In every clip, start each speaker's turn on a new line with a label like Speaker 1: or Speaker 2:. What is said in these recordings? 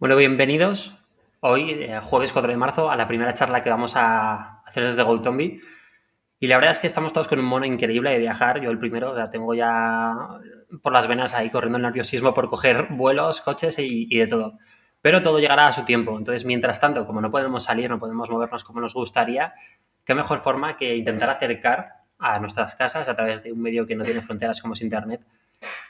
Speaker 1: Bueno, bienvenidos hoy, eh, jueves 4 de marzo, a la primera charla que vamos a hacer desde GoTombi. Y la verdad es que estamos todos con un mono increíble de viajar. Yo el primero, la tengo ya por las venas ahí corriendo el nerviosismo por coger vuelos, coches y, y, de todo. Pero todo llegará a su tiempo. Entonces, mientras tanto, como no podemos salir, no podemos movernos como nos gustaría, qué mejor forma que intentar acercar a nuestras casas a través de un medio que no tiene fronteras como es Internet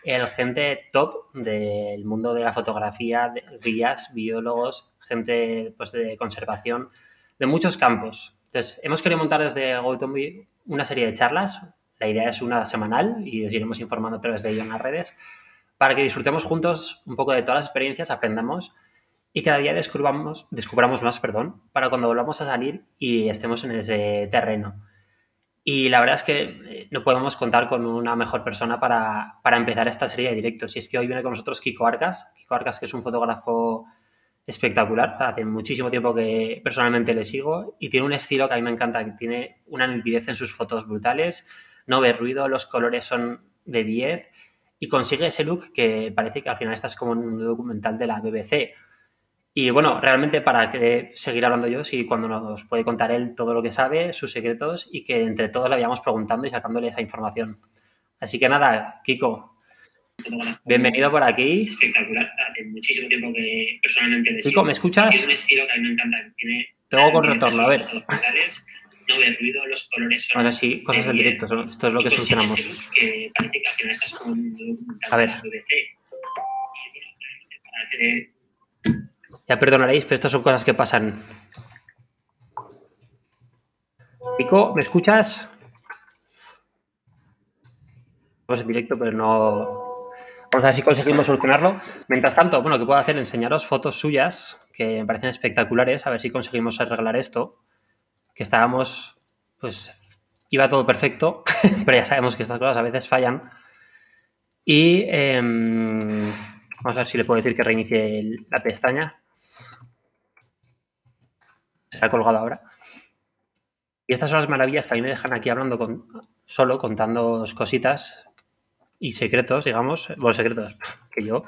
Speaker 1: el gente top del mundo de la fotografía, guías, biólogos, gente pues, de conservación, de muchos campos. Entonces, hemos querido montar desde GoTombi una serie de charlas. La idea es una semanal y os iremos informando a través de ello en las redes para que disfrutemos juntos un poco de todas las experiencias, aprendamos y cada día descubramos, descubramos más, perdón, para cuando volvamos a salir y estemos en ese terreno. Y la verdad es que eh, no podemos contar con una mejor persona para, para, empezar esta serie de directos. Y es que hoy viene con nosotros Kiko Arcas. Kiko Arcas, que es un fotógrafo espectacular. Hace muchísimo tiempo que personalmente le sigo y tiene un estilo que a mí me encanta, que tiene una nitidez en sus fotos brutales, no ve ruido, los colores son de 10 y consigue ese look que parece que al final estás como en un documental de la BBC. Y bueno, realmente para que seguir hablando yo, si cuando nos puede contar él todo lo que sabe, sus secretos y que entre todos le vayamos preguntando y sacándole esa información. Así que nada, Kiko, bienvenido por aquí.
Speaker 2: Espectacular, hace muchísimo tiempo que personalmente le
Speaker 1: Kiko, ¿me escuchas?
Speaker 2: Tiene un estilo que a mí me encanta. Tiene
Speaker 1: Tengo con retorno, a ver.
Speaker 2: No ruido, los colores son.
Speaker 1: Bueno, sí, cosas en directo, esto es lo que solucionamos.
Speaker 2: Que parece que al final estás con un
Speaker 1: a ver.
Speaker 2: BBC.
Speaker 1: Ya perdonaréis, pero estas son cosas que pasan. Pico, ¿me escuchas? Vamos en directo, pero no. Vamos a ver si conseguimos solucionarlo. Mientras tanto, bueno, que puedo hacer? Enseñaros fotos suyas que me parecen espectaculares, a ver si conseguimos arreglar esto. Que estábamos, pues, iba todo perfecto, pero ya sabemos que estas cosas a veces fallan. Y eh, vamos a ver si le puedo decir que reinicie la pestaña se ha colgado ahora. Y estas son las maravillas que a mí me dejan aquí hablando con, solo, contando cositas y secretos, digamos. Bueno, secretos que yo,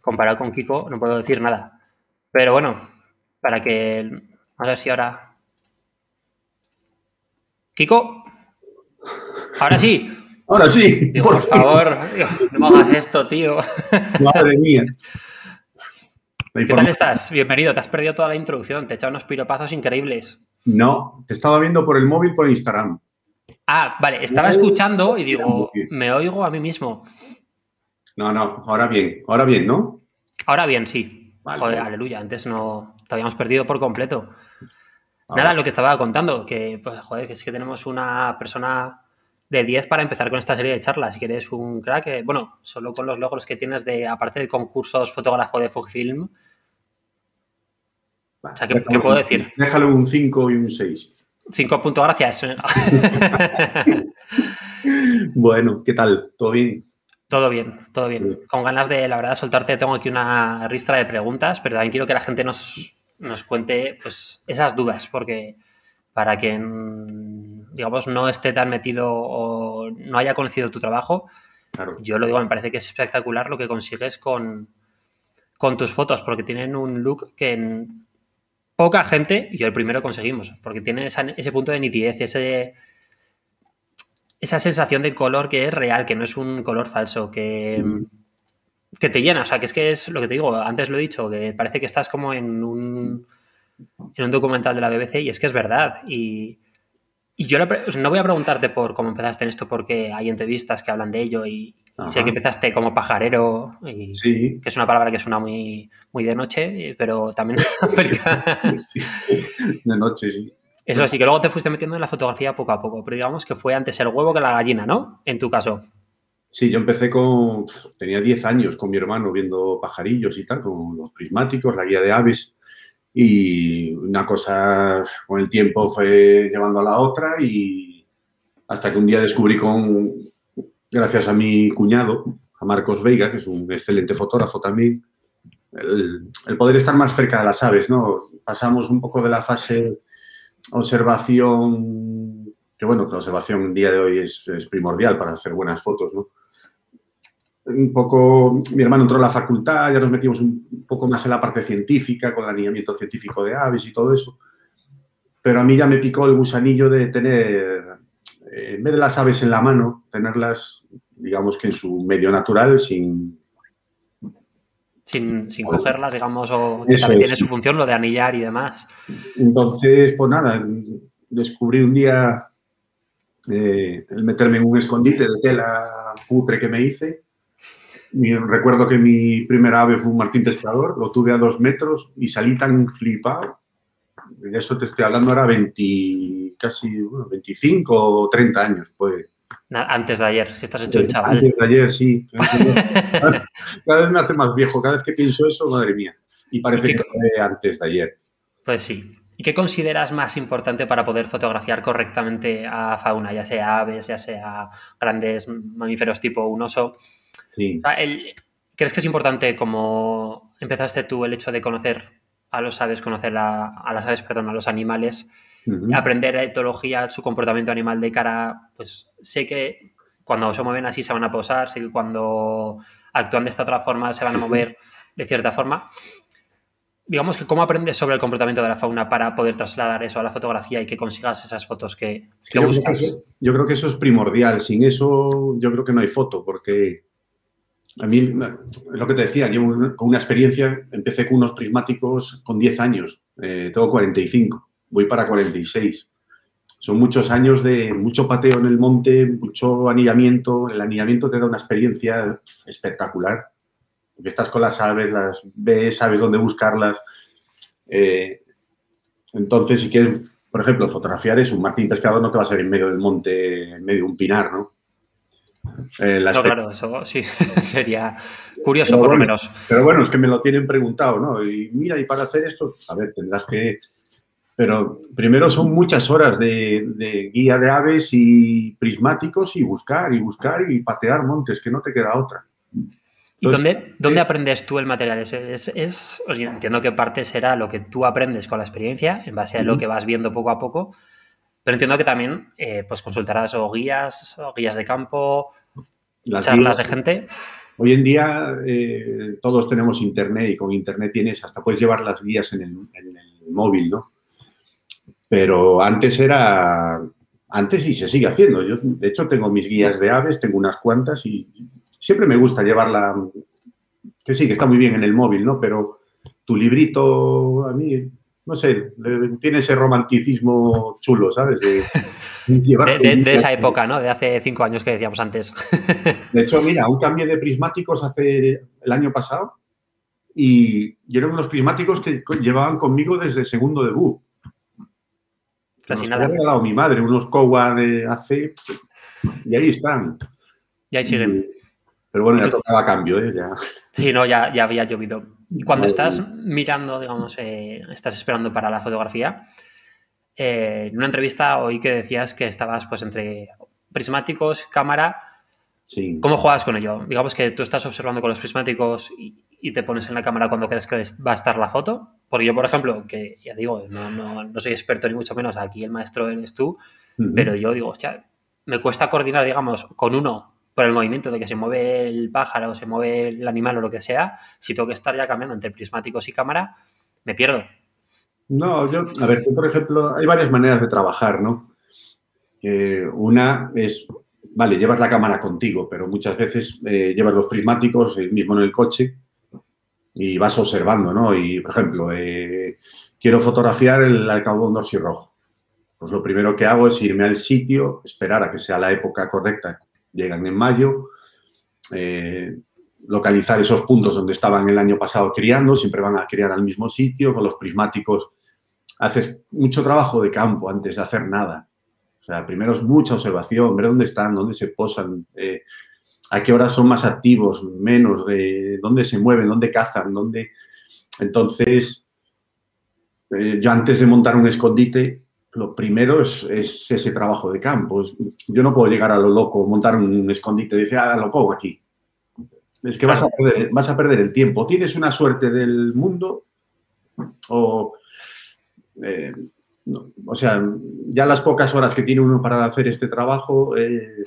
Speaker 1: comparado con Kiko, no puedo decir nada. Pero bueno, para que. Vamos a ver si ahora. Kiko. Ahora sí.
Speaker 3: Ahora sí.
Speaker 1: por, por favor, no me hagas esto, tío.
Speaker 3: Madre mía.
Speaker 1: ¿Qué tal estás? Bienvenido. Te has perdido toda la introducción. Te he echado unos piropazos increíbles.
Speaker 3: No, te estaba viendo por el móvil por Instagram.
Speaker 1: Ah, vale. Estaba escuchando y digo, me oigo a mí mismo.
Speaker 3: No, no. Ahora bien. Ahora bien, ¿no?
Speaker 1: Ahora bien, sí. Vale, Joder, aleluya. Antes no te habíamos perdido por completo. Ahora. Nada, lo que estaba contando, que pues, joder, que es que tenemos una persona de 10 para empezar con esta serie de charlas. Si quieres un crack, eh, bueno, solo con los logros que tienes de, aparte de concursos fotógrafo de Fujifilm.
Speaker 3: Vale,
Speaker 1: o sea, ¿qué, ¿qué puedo decir?
Speaker 3: Déjalo un 5 y un 6.
Speaker 1: 5 puntos, gracias.
Speaker 3: bueno, ¿qué tal? ¿Todo bien?
Speaker 1: Todo bien, todo bien. Con ganas de, la verdad, soltarte, tengo aquí una ristra de preguntas, pero también quiero que la gente nos, nos cuente pues, esas dudas, porque para quien, digamos, no esté tan metido o no haya conocido tu trabajo,
Speaker 3: claro.
Speaker 1: yo lo digo, me parece que es espectacular lo que consigues con, con tus fotos, porque tienen un look que en poca gente, y yo el primero conseguimos, porque tienen esa, ese punto de nitidez, ese, esa sensación de color que es real, que no es un color falso, que, que te llena, o sea, que es que es lo que te digo, antes lo he dicho, que parece que estás como en un en un documental de la BBC y es que es verdad. Y, y yo no voy a preguntarte por cómo empezaste en esto porque hay entrevistas que hablan de ello y, sé que empezaste como pajarero, y,
Speaker 3: sí.
Speaker 1: que es una palabra que suena muy, muy de noche, pero también
Speaker 3: sí. de noche, sí.
Speaker 1: Eso sí, que luego te fuiste metiendo en la fotografía poco a poco, pero digamos que fue antes el huevo que la gallina, ¿no? En tu caso.
Speaker 3: Sí, yo empecé con. Tenía 10 años con mi hermano viendo pajarillos y tal, con los prismáticos, la guía de aves y una cosa con el tiempo fue llevando a la otra y hasta que un día descubrí con, gracias a mi cuñado, a Marcos Veiga, que es un excelente fotógrafo también, el, poder estar más cerca de las aves, ¿no? Pasamos un poco de la fase observación, que bueno, la observación en día de hoy es, es primordial para hacer buenas fotos, ¿no? Un poco, mi hermano entró a la facultad, ya nos metimos un poco más en la parte científica, con el alineamiento científico de aves y todo eso. Pero a mí ya me picó el gusanillo de tener, eh, en vez de las aves en la mano, tenerlas, digamos que en su medio natural, sin...
Speaker 1: Sin, sin cogerlas, digamos, o que también tiene su función, lo de anillar y demás.
Speaker 3: Entonces, pues nada, descubrí un día eh, el meterme en un escondite de tela putre que me hice recuerdo que mi primera ave fue un martín pescador, lo tuve a dos metros y salí tan flipado. De eso te estoy hablando, era 20, casi 25 o 30 años. Pues.
Speaker 1: Antes de ayer, si estás hecho un chaval.
Speaker 3: Antes de ayer, sí. cada vez me hace más viejo, cada vez que pienso eso, madre mía. Y parece que fue antes de ayer.
Speaker 1: Pues sí. ¿Y qué consideras más importante para poder fotografiar correctamente a fauna, ya sea aves, ya sea grandes mamíferos tipo un oso? ¿Crees que es importante como empezaste tú el hecho de conocer a los aves, conocer a, las aves, perdón, a los animales, aprender etología, su comportamiento animal de cara, pues sé que cuando se mueven así se van a posar, sé que cuando actúan de esta otra forma se van a mover de cierta forma. Digamos que cómo aprendes sobre el comportamiento de la fauna para poder trasladar eso a la fotografía y que consigas esas fotos que, buscas.
Speaker 3: yo creo que eso es primordial. Sin eso yo creo que no hay foto, porque a mí, lo que te decía, yo con una experiencia, empecé con unos prismáticos con 10 años, eh, tengo 45, voy para 46. Son muchos años de mucho pateo en el monte, mucho anillamiento. El anillamiento te da una experiencia espectacular. Estás con las aves, las ves, sabes dónde buscarlas. Eh, entonces, si quieres, por ejemplo, fotografiar es un martín pescador, no te va a ser en medio del monte, en medio de un pinar, ¿no?
Speaker 1: Eh, no, claro, eso sí sería curioso, por lo menos.
Speaker 3: Pero bueno, es que me lo tienen preguntado, ¿no? Y mira, y para hacer esto, a ver, tendrás que. Pero primero son muchas horas de, guía de aves y prismáticos y buscar y buscar y patear montes, que no te queda otra.
Speaker 1: ¿Y dónde, dónde eh, aprendes tú el material? Es, es, entiendo que parte será lo que tú aprendes con la experiencia, en base a lo que vas viendo poco a poco, pero entiendo que también eh, pues consultarás o guías, o guías de campo, charlas de gente.
Speaker 3: Hoy en día eh, todos tenemos internet y con internet tienes, hasta puedes llevar las guías en el, móvil, ¿no? Pero antes era, antes y se sigue haciendo. Yo, de hecho, tengo mis guías de aves, tengo unas cuantas y siempre me gusta llevarla, que sí, que está muy bien en el móvil, ¿no? Pero tu librito, a mí no sé, tiene ese romanticismo chulo, ¿sabes?
Speaker 1: De, esa época, ¿no? De hace cinco años que decíamos antes.
Speaker 3: De hecho, mira, un cambio de prismáticos hace el año pasado y, eran unos prismáticos que llevaban conmigo desde segundo debut. Casi nada. Me ha mi madre, unos Kowa de hace y ahí están.
Speaker 1: Y ahí siguen.
Speaker 3: pero bueno, ya tocaba cambio, ¿eh?
Speaker 1: Sí, no, ya, ya había llovido. Cuando estás mirando, digamos, eh, estás esperando para la fotografía, eh, en una entrevista oí que decías que estabas pues entre prismáticos, cámara. ¿Cómo juegas con ello? Digamos que tú estás observando con los prismáticos y, te pones en la cámara cuando crees que va a estar la foto. Porque yo, por ejemplo, que ya digo, no, soy experto ni mucho menos, aquí el maestro eres tú, pero yo digo, hostia, me cuesta coordinar, digamos, con uno por el movimiento de que se mueve el pájaro, se mueve el animal o lo que sea, si tengo que estar ya cambiando entre prismáticos y cámara, me pierdo.
Speaker 3: No, yo, a ver, por ejemplo, hay varias maneras de trabajar, ¿no? Eh, una es, vale, llevas la cámara contigo, pero muchas veces eh, llevas los prismáticos mismo en el coche y vas observando, ¿no? Y, por ejemplo, eh, quiero fotografiar el alcaudón rojo. Pues lo primero que hago es irme al sitio, esperar a que sea la época correcta llegan en mayo, eh, localizar esos puntos donde estaban el año pasado criando, siempre van a criar al mismo sitio, con los prismáticos haces mucho trabajo de campo antes de hacer nada. O sea, primero es mucha observación, ver dónde están, dónde se posan, eh, a qué horas son más activos, menos, de dónde se mueven, dónde cazan, dónde... Entonces, eh, yo antes de montar un escondite, lo primero es, ese trabajo de campo. Yo no puedo llegar a lo loco, montar un escondite y decir, ah, lo pongo aquí. Es que vas a, perder, vas a perder el tiempo. Tienes una suerte del mundo o... Eh, o sea, ya las pocas horas que tiene uno para hacer este trabajo, eh,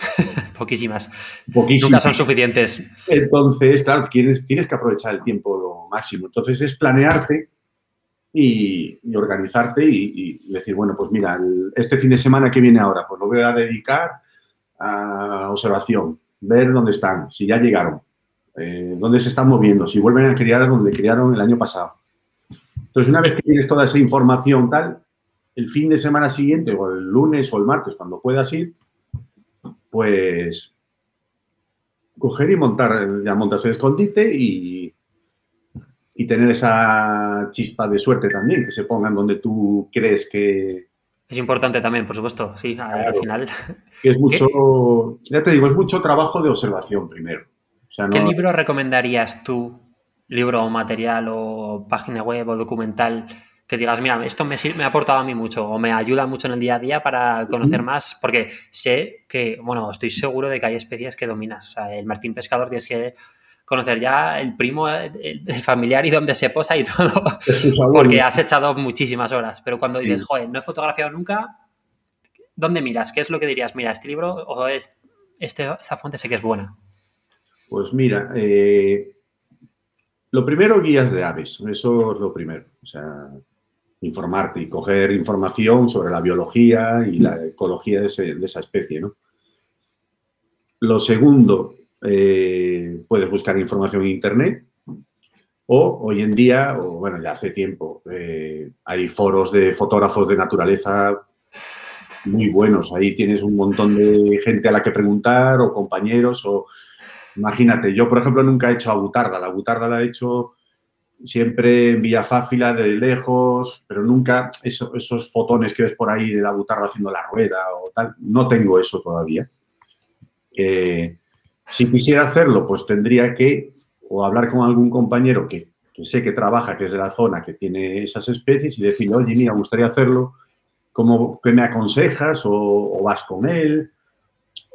Speaker 1: Poquísimas.
Speaker 3: Poquísimas.
Speaker 1: Nunca son suficientes.
Speaker 3: Entonces, claro, tienes, tienes que aprovechar el tiempo lo máximo. Entonces es planearte y, organizarte y, decir, bueno, pues mira, este fin de semana que viene ahora, pues lo voy a dedicar a observación, ver dónde están, si ya llegaron, eh, dónde se están moviendo, si vuelven a criar donde criaron el año pasado. Entonces, una vez que tienes toda esa información tal, el fin de semana siguiente, o el lunes o el martes, cuando puedas ir, pues coger y montar, ya montas el escondite y, y tener esa chispa de suerte también, que se pongan donde tú crees que,
Speaker 1: Es importante también, por supuesto, sí, al
Speaker 3: Claro.
Speaker 1: final.
Speaker 3: es mucho, ya te digo, es mucho trabajo de observación primero. O sea,
Speaker 1: ¿Qué libro recomendarías tú, libro o material o página web o documental, que digas, mira, esto me, ha aportado a mí mucho o me ayuda mucho en el día a día para conocer más? Porque sé que, bueno, estoy seguro de que hay especies que dominas. O sea, el martín pescador tienes que conocer ya el primo, el, el familiar y dónde se posa y todo, porque has echado muchísimas horas. Pero cuando dices,
Speaker 3: Sí.
Speaker 1: joder, no he fotografiado nunca, ¿dónde miras? ¿Qué es lo que dirías? Mira, este libro o es- este, esta fuente sé que es buena.
Speaker 3: Pues mira, eh, lo primero, guías de aves, eso es lo primero. O sea, informarte y coger información sobre la biología y la ecología de, ese- de esa especie, ¿no? Lo segundo, eh, puedes buscar información en Internet o hoy en día, o bueno, ya hace tiempo, eh, hay foros de fotógrafos de naturaleza muy buenos. Ahí tienes un montón de gente a la que preguntar o compañeros o Imagínate, yo por ejemplo nunca he hecho a Butarda, la Butarda la he hecho siempre en Villafáfila de lejos, pero nunca eso- esos fotones que ves por ahí de la Butarda haciendo la rueda o tal, no tengo eso todavía. Eh, si quisiera hacerlo, pues tendría que o hablar con algún compañero que, que sé que trabaja, que es de la zona, que tiene esas especies y decirle, oye, mira, me gustaría hacerlo, ¿cómo, ¿qué me aconsejas? O, o vas con él,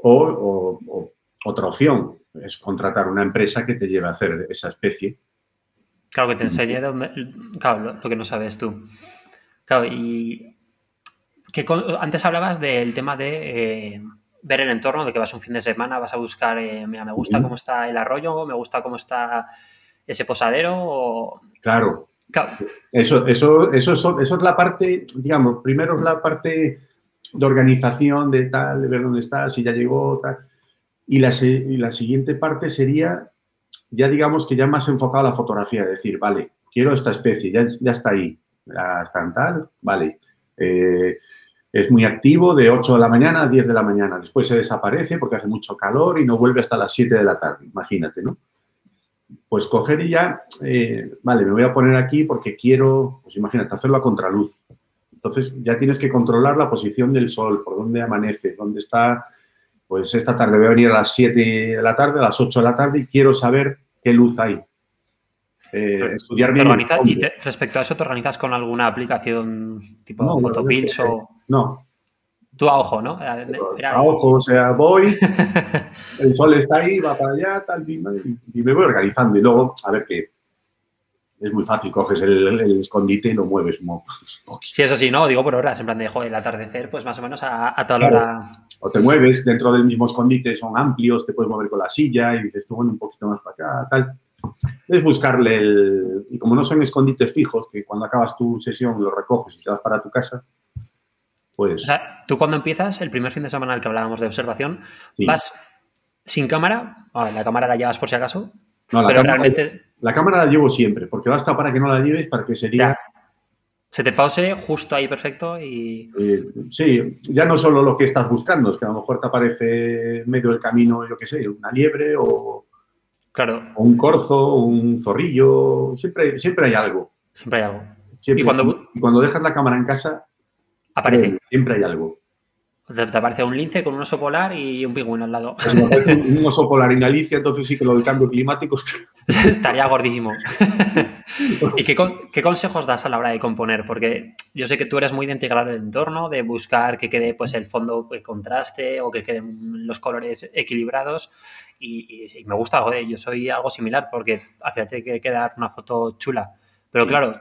Speaker 3: o, o- o otra opción es contratar una empresa que te lleve a hacer esa especie.
Speaker 1: Claro, que te enseñe dónde, claro, lo, lo que no sabes tú. Claro, y que antes hablabas del tema de eh, ver el entorno, de que vas un fin de semana, vas a buscar, eh, mira, me gusta cómo está el arroyo, me gusta cómo está ese posadero, o...
Speaker 3: Claro,
Speaker 1: Claro,
Speaker 3: eso, eso, eso, eso, eso es la parte, digamos, primero es la parte de organización, de tal, de ver dónde está, si ya llegó, tal. Y la, y la siguiente parte sería, ya digamos que ya más enfocado a la fotografía, decir, vale, quiero esta especie, ya, ya está ahí, ya está en tal, vale. Eh, es muy activo de 8 de la mañana a 10 de la mañana, después se desaparece porque hace mucho calor y no vuelve hasta las 7 de la tarde, imagínate, ¿no? Pues coger y ya, eh, vale, me voy a poner aquí porque quiero, pues imagínate, hacerlo a contraluz. Entonces ya tienes que controlar la posición del sol, por dónde amanece, dónde está. Pues esta tarde voy a venir a las 7 de la tarde, a las 8 de la tarde y quiero saber qué luz hay. Eh, estudiar bien.
Speaker 1: y te- respecto a eso, ¿te organizas con alguna aplicación tipo
Speaker 3: No,
Speaker 1: Photopills
Speaker 3: que-
Speaker 1: o
Speaker 3: No,
Speaker 1: tú a ojo, ¿no?
Speaker 3: A ojo, o sea, voy, el sol está ahí, va para allá, tal, y, y me voy organizando. Y luego, a ver qué. Es muy fácil, coges el, el escondite y lo mueves un poquito.
Speaker 1: Sí, eso sí, no, digo por horas, en plan de, joder, el atardecer, pues más o menos a, a toda la
Speaker 3: Claro.
Speaker 1: hora.
Speaker 3: o te mueves dentro del mismo escondite, son amplios, te puedes mover con la silla y dices tú, bueno, un poquito más para acá, tal. Es buscarle el... Y como no son escondites fijos, que cuando acabas tu sesión lo recoges y te vas para tu casa, pues
Speaker 1: O sea, tú cuando empiezas, el primer fin de semana al que hablábamos de observación,
Speaker 3: sí.
Speaker 1: vas sin cámara, la cámara la llevas por si acaso,
Speaker 3: No, la,
Speaker 1: pero
Speaker 3: cámara,
Speaker 1: realmente
Speaker 3: la cámara la llevo siempre, porque basta para que no la lleves, para que se diga...
Speaker 1: se te pause justo ahí perfecto y
Speaker 3: eh, sí, ya no solo lo que estás buscando, es que a lo mejor te aparece en medio del camino, yo qué sé, una liebre o,
Speaker 1: claro,
Speaker 3: o un corzo, un zorrillo, siempre, siempre hay algo.
Speaker 1: siempre hay algo.
Speaker 3: Siempre.
Speaker 1: Y cuando-
Speaker 3: y cuando dejas la cámara en casa,
Speaker 1: Aparece,
Speaker 3: eh, siempre hay algo.
Speaker 1: te, te aparece un lince con un oso polar y un pingüino al lado.
Speaker 3: Aparece un oso polar en Galicia, entonces sí que lo del cambio climático.
Speaker 1: Estaría gordísimo. ¿Y qué consejos das a la hora de componer? Porque yo sé que tú eres muy de integrar el entorno, de buscar que quede pues, el fondo que contraste o que queden los colores equilibrados. Y, y- y me gusta, joder, yo soy algo similar porque al final tiene que quedar una foto chula. Pero claro,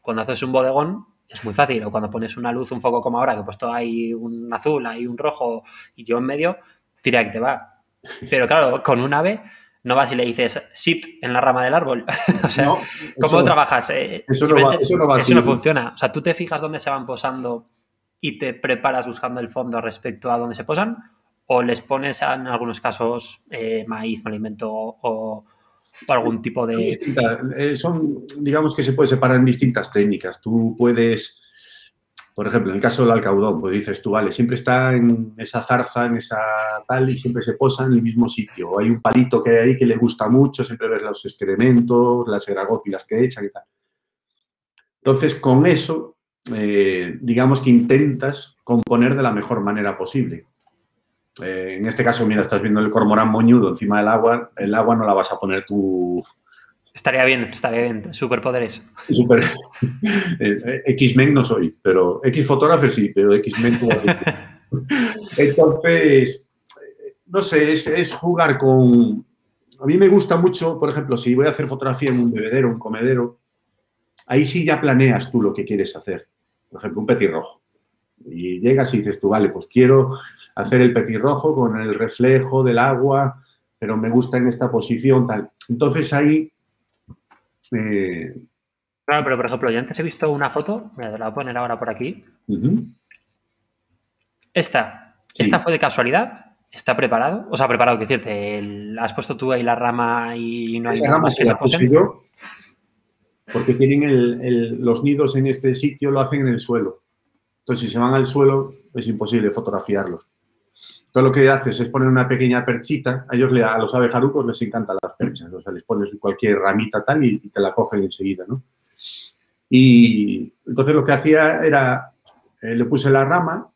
Speaker 1: cuando haces un bodegón es muy fácil. O cuando pones una luz, un foco como ahora, que he puesto ahí un azul, hay un rojo y yo en medio, tira que te va. Pero claro, con un ave no vas y le dices sit en la rama del árbol. o sea,
Speaker 3: No,
Speaker 1: ¿cómo
Speaker 3: eso-
Speaker 1: trabajas? Eh,
Speaker 3: eso no va- eso no va así.
Speaker 1: funciona. O sea, tú te fijas dónde se van posando y te preparas buscando el fondo respecto a dónde se posan, o les pones en algunos casos eh, maíz, un alimento o, algún tipo de.
Speaker 3: eh, son, digamos que se puede separar en distintas técnicas. Tú puedes, por ejemplo, en el caso del alcaudón, pues dices tú, vale, siempre está en esa zarza, en esa tal, y siempre se posa en el mismo sitio. Hay un palito que hay ahí que le gusta mucho, siempre ves los excrementos, las eragópilas que echan y tal. Entonces, con eso, eh, digamos que intentas componer de la mejor manera posible. Eh, en este caso, mira, estás viendo el cormorán moñudo encima del agua, el agua no la vas a poner tú
Speaker 1: Estaría bien, estaría bien. Superpoderes.
Speaker 3: Super. Eh, X-Men no soy, pero X-Photographer sí, pero X-Men. Entonces, no sé, es, es jugar con... A mí me gusta mucho, por ejemplo, si voy a hacer fotografía en un bebedero, un comedero, ahí sí ya planeas tú lo que quieres hacer. Por ejemplo, un petirrojo. Y llegas y dices tú, vale, pues quiero hacer el petirrojo con el reflejo del agua, pero me gusta en esta posición, tal. Entonces ahí... eh,
Speaker 1: Claro, pero por ejemplo, yo antes he visto una foto, te la voy a poner ahora por aquí. Esta,
Speaker 3: Sí.
Speaker 1: esta fue de casualidad. ¿Está preparado? O sea, preparado, que decirte, el- has puesto tú ahí la rama y no hay
Speaker 3: Esa rama
Speaker 1: que se
Speaker 3: la puse
Speaker 1: posen.
Speaker 3: yo porque tienen el- el- los nidos en este sitio, lo hacen en el suelo. Entonces, si se van al suelo, es imposible fotografiarlos. Lo que haces es poner una pequeña perchita. A ellos, a los abejarucos les encantan las perchas. O sea, les pones cualquier ramita tal y, y te la cogen enseguida, ¿no? Y entonces lo que hacía era, eh, le puse la rama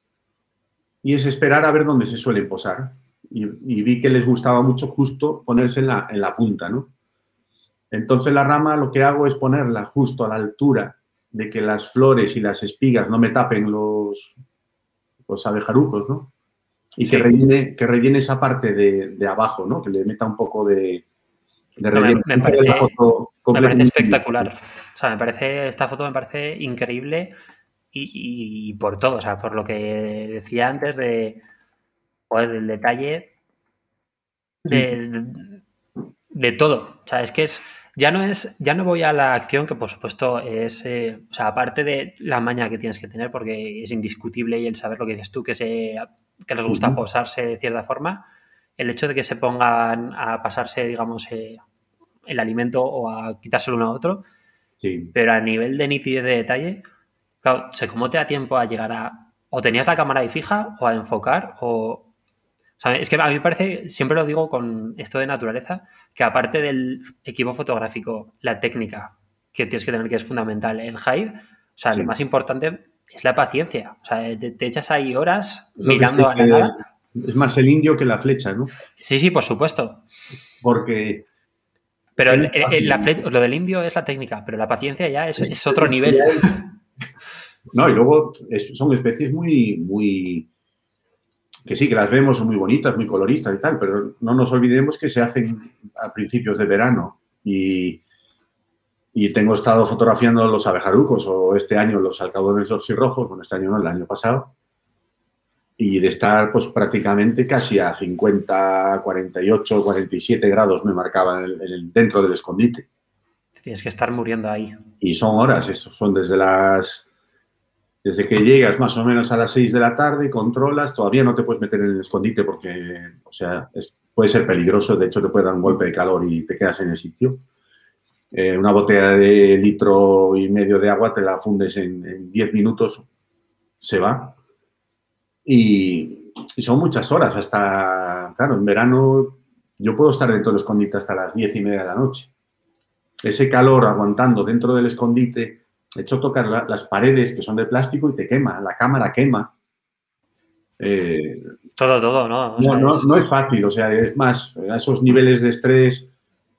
Speaker 3: y es esperar a ver dónde se suelen posar. Y, y vi que les gustaba mucho justo ponerse en la, en la punta, ¿no? Entonces la rama lo que hago es ponerla justo a la altura de que las flores y las espigas no me tapen los, los abejarucos, ¿no? Y
Speaker 1: Sí.
Speaker 3: que, rellene, que rellene esa parte de, de abajo, ¿no? Que le meta un poco de, de
Speaker 1: me-
Speaker 3: relleno.
Speaker 1: me
Speaker 3: No quede la
Speaker 1: parece-
Speaker 3: foto
Speaker 1: Me parece espectacular. O sea, me parece, esta foto me parece increíble y, y- y por todo. O sea, por lo que decía antes de, joder, del detalle de, de, de todo. O sea, es que es, ya no es, ya no voy a la acción que por supuesto es, eh, o sea, aparte de la maña que tienes que tener, porque es indiscutible y el saber lo que dices tú, que se, que les gusta posarse de cierta forma, el hecho de que se pongan a pasarse, digamos, eh, el alimento o a quitárselo uno a otro,
Speaker 3: Sí.
Speaker 1: pero a nivel de nitidez de detalle, claro, ¿cómo te da tiempo a llegar a, o tenías la cámara ahí fija, o a enfocar, o... o sea, es que a mí me parece, siempre lo digo con esto de naturaleza, que aparte del equipo fotográfico, la técnica que tienes que tener, que es fundamental, el hide, o sea,
Speaker 3: Sí.
Speaker 1: lo más importante es la paciencia. O sea, te, te echas ahí horas
Speaker 3: Lo
Speaker 1: mirando a la nada.
Speaker 3: Es más el indio que la flecha, ¿no?
Speaker 1: Sí, sí, por supuesto.
Speaker 3: Porque
Speaker 1: Pero el- el- la fle- lo del indio es la técnica, pero la paciencia ya es, es otro nivel.
Speaker 3: No, y luego es- son especies muy, muy, que sí, que las vemos, son muy bonitas, muy coloristas y tal, pero no nos olvidemos que se hacen a principios de verano y, y tengo estado fotografiando los abejarucos o este año los alcaudones rojos, bueno, este año no, el año pasado, y de estar pues prácticamente casi a 50, 48, 47 grados me marcaba en el- en el- dentro del escondite.
Speaker 1: Tienes que estar muriendo ahí.
Speaker 3: Y son horas, eso, son desde las... Desde que llegas más o menos a las 6 de la tarde, controlas, todavía no te puedes meter en el escondite porque, o sea, es- puede ser peligroso, de hecho te puede dar un golpe de calor y te quedas en el sitio. Eh, una botella de litro y medio de agua te la fundes en, en 10 minutos, se va. Y, y son muchas horas, hasta, claro, en verano yo puedo estar dentro del escondite hasta las 10 y media de la noche ese calor aguantando dentro del escondite, de hecho tocar la- las paredes que son de plástico y te quema, la cámara quema. Eh,
Speaker 1: Todo, todo, ¿no? O
Speaker 3: no, no-
Speaker 1: es-
Speaker 3: no es fácil, o sea, es más, a esos niveles de estrés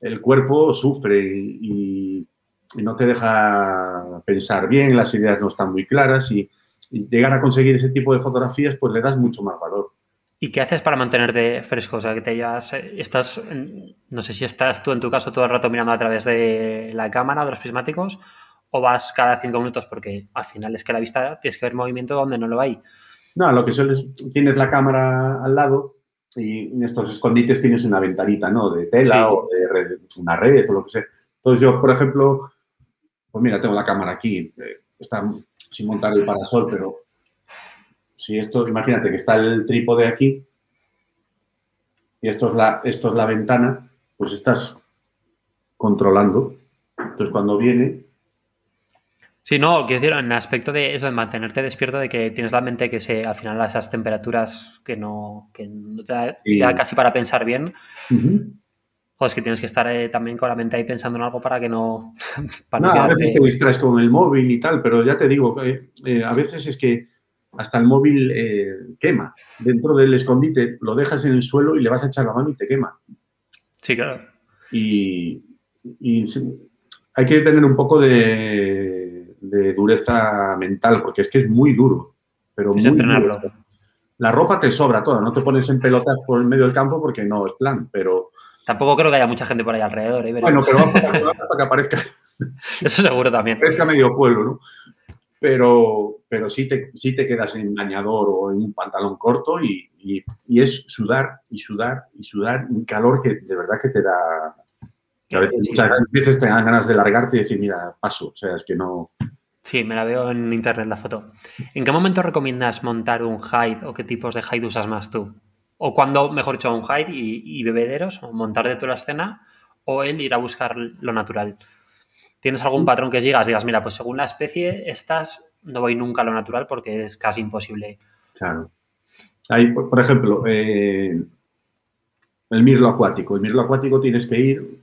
Speaker 3: el cuerpo sufre y, y no te deja pensar bien, las ideas no están muy claras y, y llegar a conseguir ese tipo de fotografías pues le das mucho más valor.
Speaker 1: ¿Y qué haces para mantenerte fresco? O sea, que te llevas, eh, estás, no sé si estás tú en tu caso todo el rato mirando a través de la cámara, de los prismáticos, o vas cada cinco minutos, porque al final es que la vista tienes que ver movimiento donde no lo hay.
Speaker 3: No, lo que sueles, tienes la cámara al lado y en estos escondites tienes una ventanita, ¿no? De tela
Speaker 1: Sí.
Speaker 3: o de red- una red o lo que sea. Entonces yo, por ejemplo, pues mira, tengo la cámara aquí, eh, está sin montar el parasol, pero si esto, imagínate que está el trípode aquí y esto es la, esto es la ventana, pues estás controlando. Entonces cuando viene,
Speaker 1: Sí, no, quiero decir, en el aspecto de eso, de mantenerte despierto, de que tienes la mente que se, al final a esas temperaturas que no, que no te da,
Speaker 3: Sí.
Speaker 1: te da casi para pensar bien, joder, es que tienes que estar eh, también con la mente ahí pensando en algo para que no, para
Speaker 3: No,
Speaker 1: no
Speaker 3: a veces te distraes con el móvil y tal, pero ya te digo, eh, eh, a veces es que hasta el móvil eh, quema. Dentro del escondite lo dejas en el suelo y le vas a echar la mano y te quema.
Speaker 1: Sí, claro.
Speaker 3: Y, hay que tener un poco de, de dureza mental, porque es que es muy duro. Pero
Speaker 1: Es
Speaker 3: muy
Speaker 1: entrenarlo.
Speaker 3: duro. La ropa te sobra toda, no te pones en pelotas por el medio del campo porque no es plan, pero
Speaker 1: Tampoco creo que haya mucha gente por ahí alrededor, ¿eh?
Speaker 3: Bueno, pero vamos para, que aparezca
Speaker 1: eso seguro también.
Speaker 3: parezca medio pueblo, ¿no? Pero, pero sí, te, sí te quedas en bañador o en un pantalón corto y, y- y es sudar y sudar y sudar, un calor que de verdad que te da... que a veces,
Speaker 1: Sí,
Speaker 3: muchas veces te dan ganas de largarte y decir, mira, paso, o sea, es que no...
Speaker 1: Sí, me la veo en internet la foto. ¿En qué momento recomiendas montar un hide o qué tipos de hide usas más tú? ¿O cuando, mejor dicho, un hide y, y bebederos o montar de toda la escena o el ir a buscar lo natural? ¿Tienes algún patrón que digas? Digas, mira, pues según la especie, estas no voy nunca a lo natural porque es casi imposible.
Speaker 3: Claro. Por, por ejemplo, eh, el mirlo acuático. El mirlo acuático tienes que ir,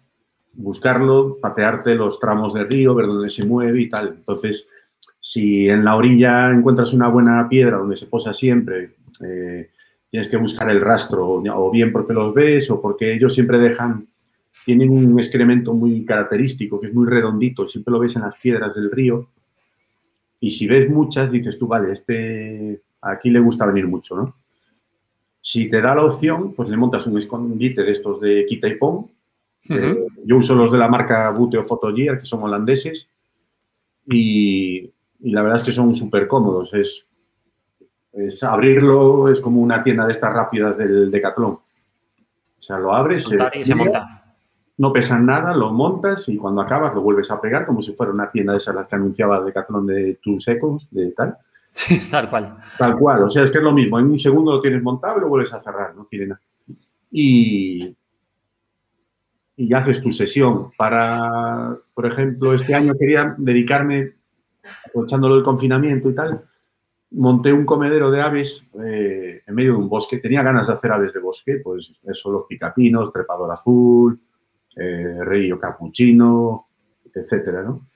Speaker 3: buscarlo, patearte los tramos de río, ver dónde se mueve y tal. Entonces, si en la orilla encuentras una buena piedra donde se posa siempre, eh, tienes que buscar el rastro, o bien porque los ves o porque ellos siempre dejan, tienen un excremento muy característico, que es muy redondito, siempre lo ves en las piedras del río. Y si ves muchas, dices tú, vale, este aquí le gusta venir mucho, ¿no? Si te da la opción, pues le montas un escondite de estos de quita y pon. Eh, yo uso los de la marca Buteo Photogear, que son holandeses, y, y la verdad es que son súper cómodos. Es, es abrirlo, es como una tienda de estas rápidas del Decathlon. O sea, lo abres, se
Speaker 1: y monta.
Speaker 3: no pesan nada, lo montas y cuando acabas lo vuelves a pegar como si fuera una tienda de esas las que anunciaba Decathlon de Two Seconds, de tal.
Speaker 1: Sí, tal cual.
Speaker 3: Tal cual, o sea, es que es lo mismo. En un segundo lo tienes montado y lo vuelves a cerrar, no tiene nada. Y, y ya haces tu sesión. Para, por ejemplo, este año quería dedicarme, aprovechándolo del confinamiento y tal, monté un comedero de aves eh, en medio de un bosque. Tenía ganas de hacer aves de bosque, pues eso, los picapinos, trepador azul, eh, río capuchino, etcétera, ¿no?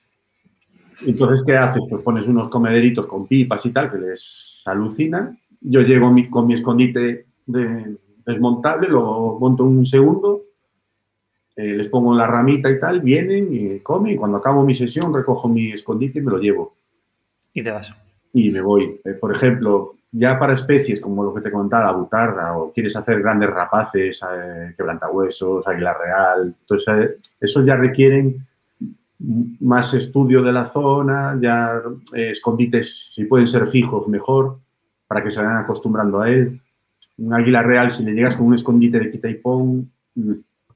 Speaker 3: Entonces, ¿qué haces? Pues pones unos comederitos con pipas y tal, que les alucinan. Yo llego con mi escondite de- desmontable, lo monto un segundo, eh, les pongo la ramita y tal, vienen y comen, y cuando acabo mi sesión recojo mi escondite y me lo llevo.
Speaker 1: Y te vas.
Speaker 3: Y me voy. Eh, por ejemplo, ya para especies como lo que te contaba, la butarda, o quieres hacer grandes rapaces, eh, quebrantahuesos, águila real, entonces esos ya requieren más estudio de la zona, ya escondites, si pueden ser fijos, mejor, para que se vayan acostumbrando a él. Un águila real, si le llegas con un escondite de quita y pon,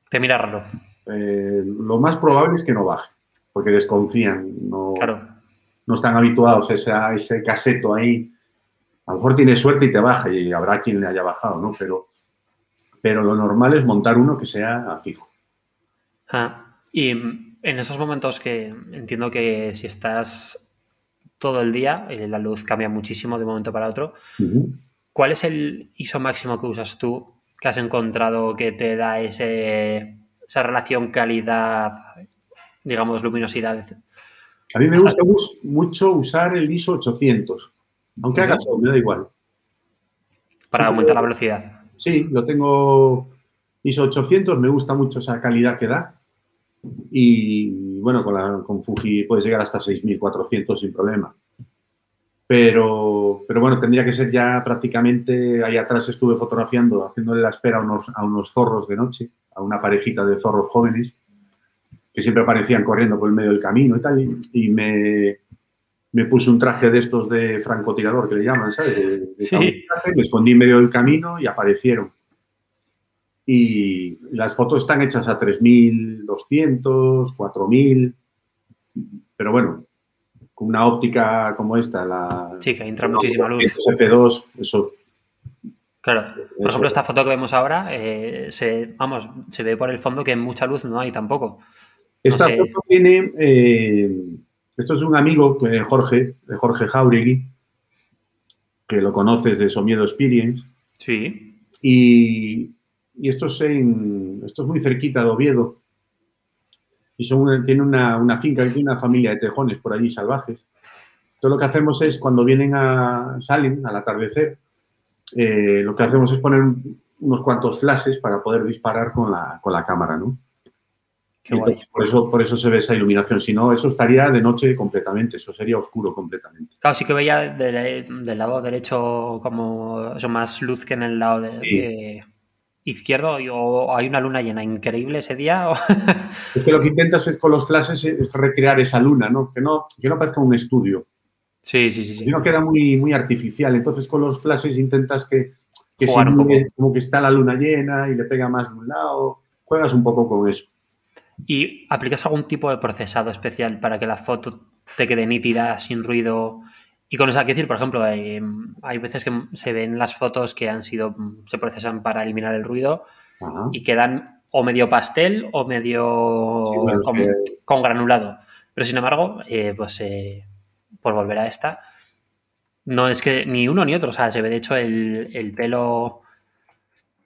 Speaker 3: mm,
Speaker 1: Te mira raro.
Speaker 3: eh, lo más probable es que no baje, porque desconfían, no,
Speaker 1: Claro.
Speaker 3: no están habituados a ese, a ese caseto ahí. A lo mejor tiene suerte y te baja, y habrá quien le haya bajado, ¿no? Pero, pero lo normal es montar uno que sea fijo.
Speaker 1: Ah, y en esos momentos que entiendo que si estás todo el día, eh, la luz cambia muchísimo de un momento para otro. ¿Cuál es el ISO máximo que usas tú que has encontrado que te da ese, esa relación calidad, digamos, luminosidad?
Speaker 3: A mí me gusta mucho usar el ISO 800, aunque haga sol, me da igual.
Speaker 1: Para aumentar la velocidad.
Speaker 3: Sí, lo tengo ISO 800, me gusta mucho esa calidad que da. Y bueno, con, la, con Fuji puedes llegar hasta 6400 sin problema. Pero, pero bueno, tendría que ser ya prácticamente, ahí atrás estuve fotografiando, haciéndole la espera a unos, a unos zorros de noche, a una parejita de zorros jóvenes, que siempre aparecían corriendo por el medio del camino y tal, y, y me, me puse un traje de estos de francotirador, que le llaman, ¿sabes? De- de
Speaker 1: Sí.
Speaker 3: me escondí en medio del camino y aparecieron. y las fotos están hechas a 3200, 4000, pero bueno, con una óptica como esta, la...
Speaker 1: Sí, que entra muchísima luz.
Speaker 3: F2, eso...
Speaker 1: Claro, por
Speaker 3: Eso.
Speaker 1: ejemplo, esta foto que vemos ahora, eh, se, vamos, se ve por el fondo que mucha luz no hay tampoco.
Speaker 3: Esta
Speaker 1: sé.
Speaker 3: foto tiene... eh, esto es un amigo, que Jorge, de Jorge Jauregui, que lo conoces de Somiedo Experience,
Speaker 1: Sí.
Speaker 3: y, y esto, es en, esto es muy cerquita de Oviedo. Y son una- tiene una, una finca, tiene una familia de tejones por allí salvajes. Entonces lo que hacemos es, cuando vienen a, salen al atardecer, eh, lo que hacemos es poner un- unos cuantos flashes para poder disparar con la, con la cámara, ¿no? Entonces, por, eso, por eso se ve esa iluminación. Si no, eso estaría de noche completamente, eso sería oscuro completamente.
Speaker 1: Claro, sí que veía del, del lado derecho como eso más luz que en el lado de,
Speaker 3: Sí.
Speaker 1: de izquierdo. y- O hay una luna llena increíble ese día. o-
Speaker 3: Es que lo que intentas es con los flashes es recrear esa luna, ¿no? Que no, que no parezca un estudio.
Speaker 1: Sí, sí, sí. sí.
Speaker 3: No queda muy, muy artificial. Entonces con los flashes intentas que, que
Speaker 1: Jugar un poco.
Speaker 3: como que está la luna llena y le pega más de un lado. Juegas un poco con eso.
Speaker 1: ¿Y aplicas algún tipo de procesado especial para que la foto te quede nítida, sin ruido? Y con eso hay que decir, por ejemplo, hay, hay veces que se ven las fotos que han sido, se procesan para eliminar el ruido y quedan o medio pastel o medio
Speaker 3: Sí, bueno, es
Speaker 1: con,
Speaker 3: que-
Speaker 1: con granulado. Pero sin embargo, eh, pues eh, por volver a esta, no es que ni uno ni otro, o sea, se ve de hecho el, el pelo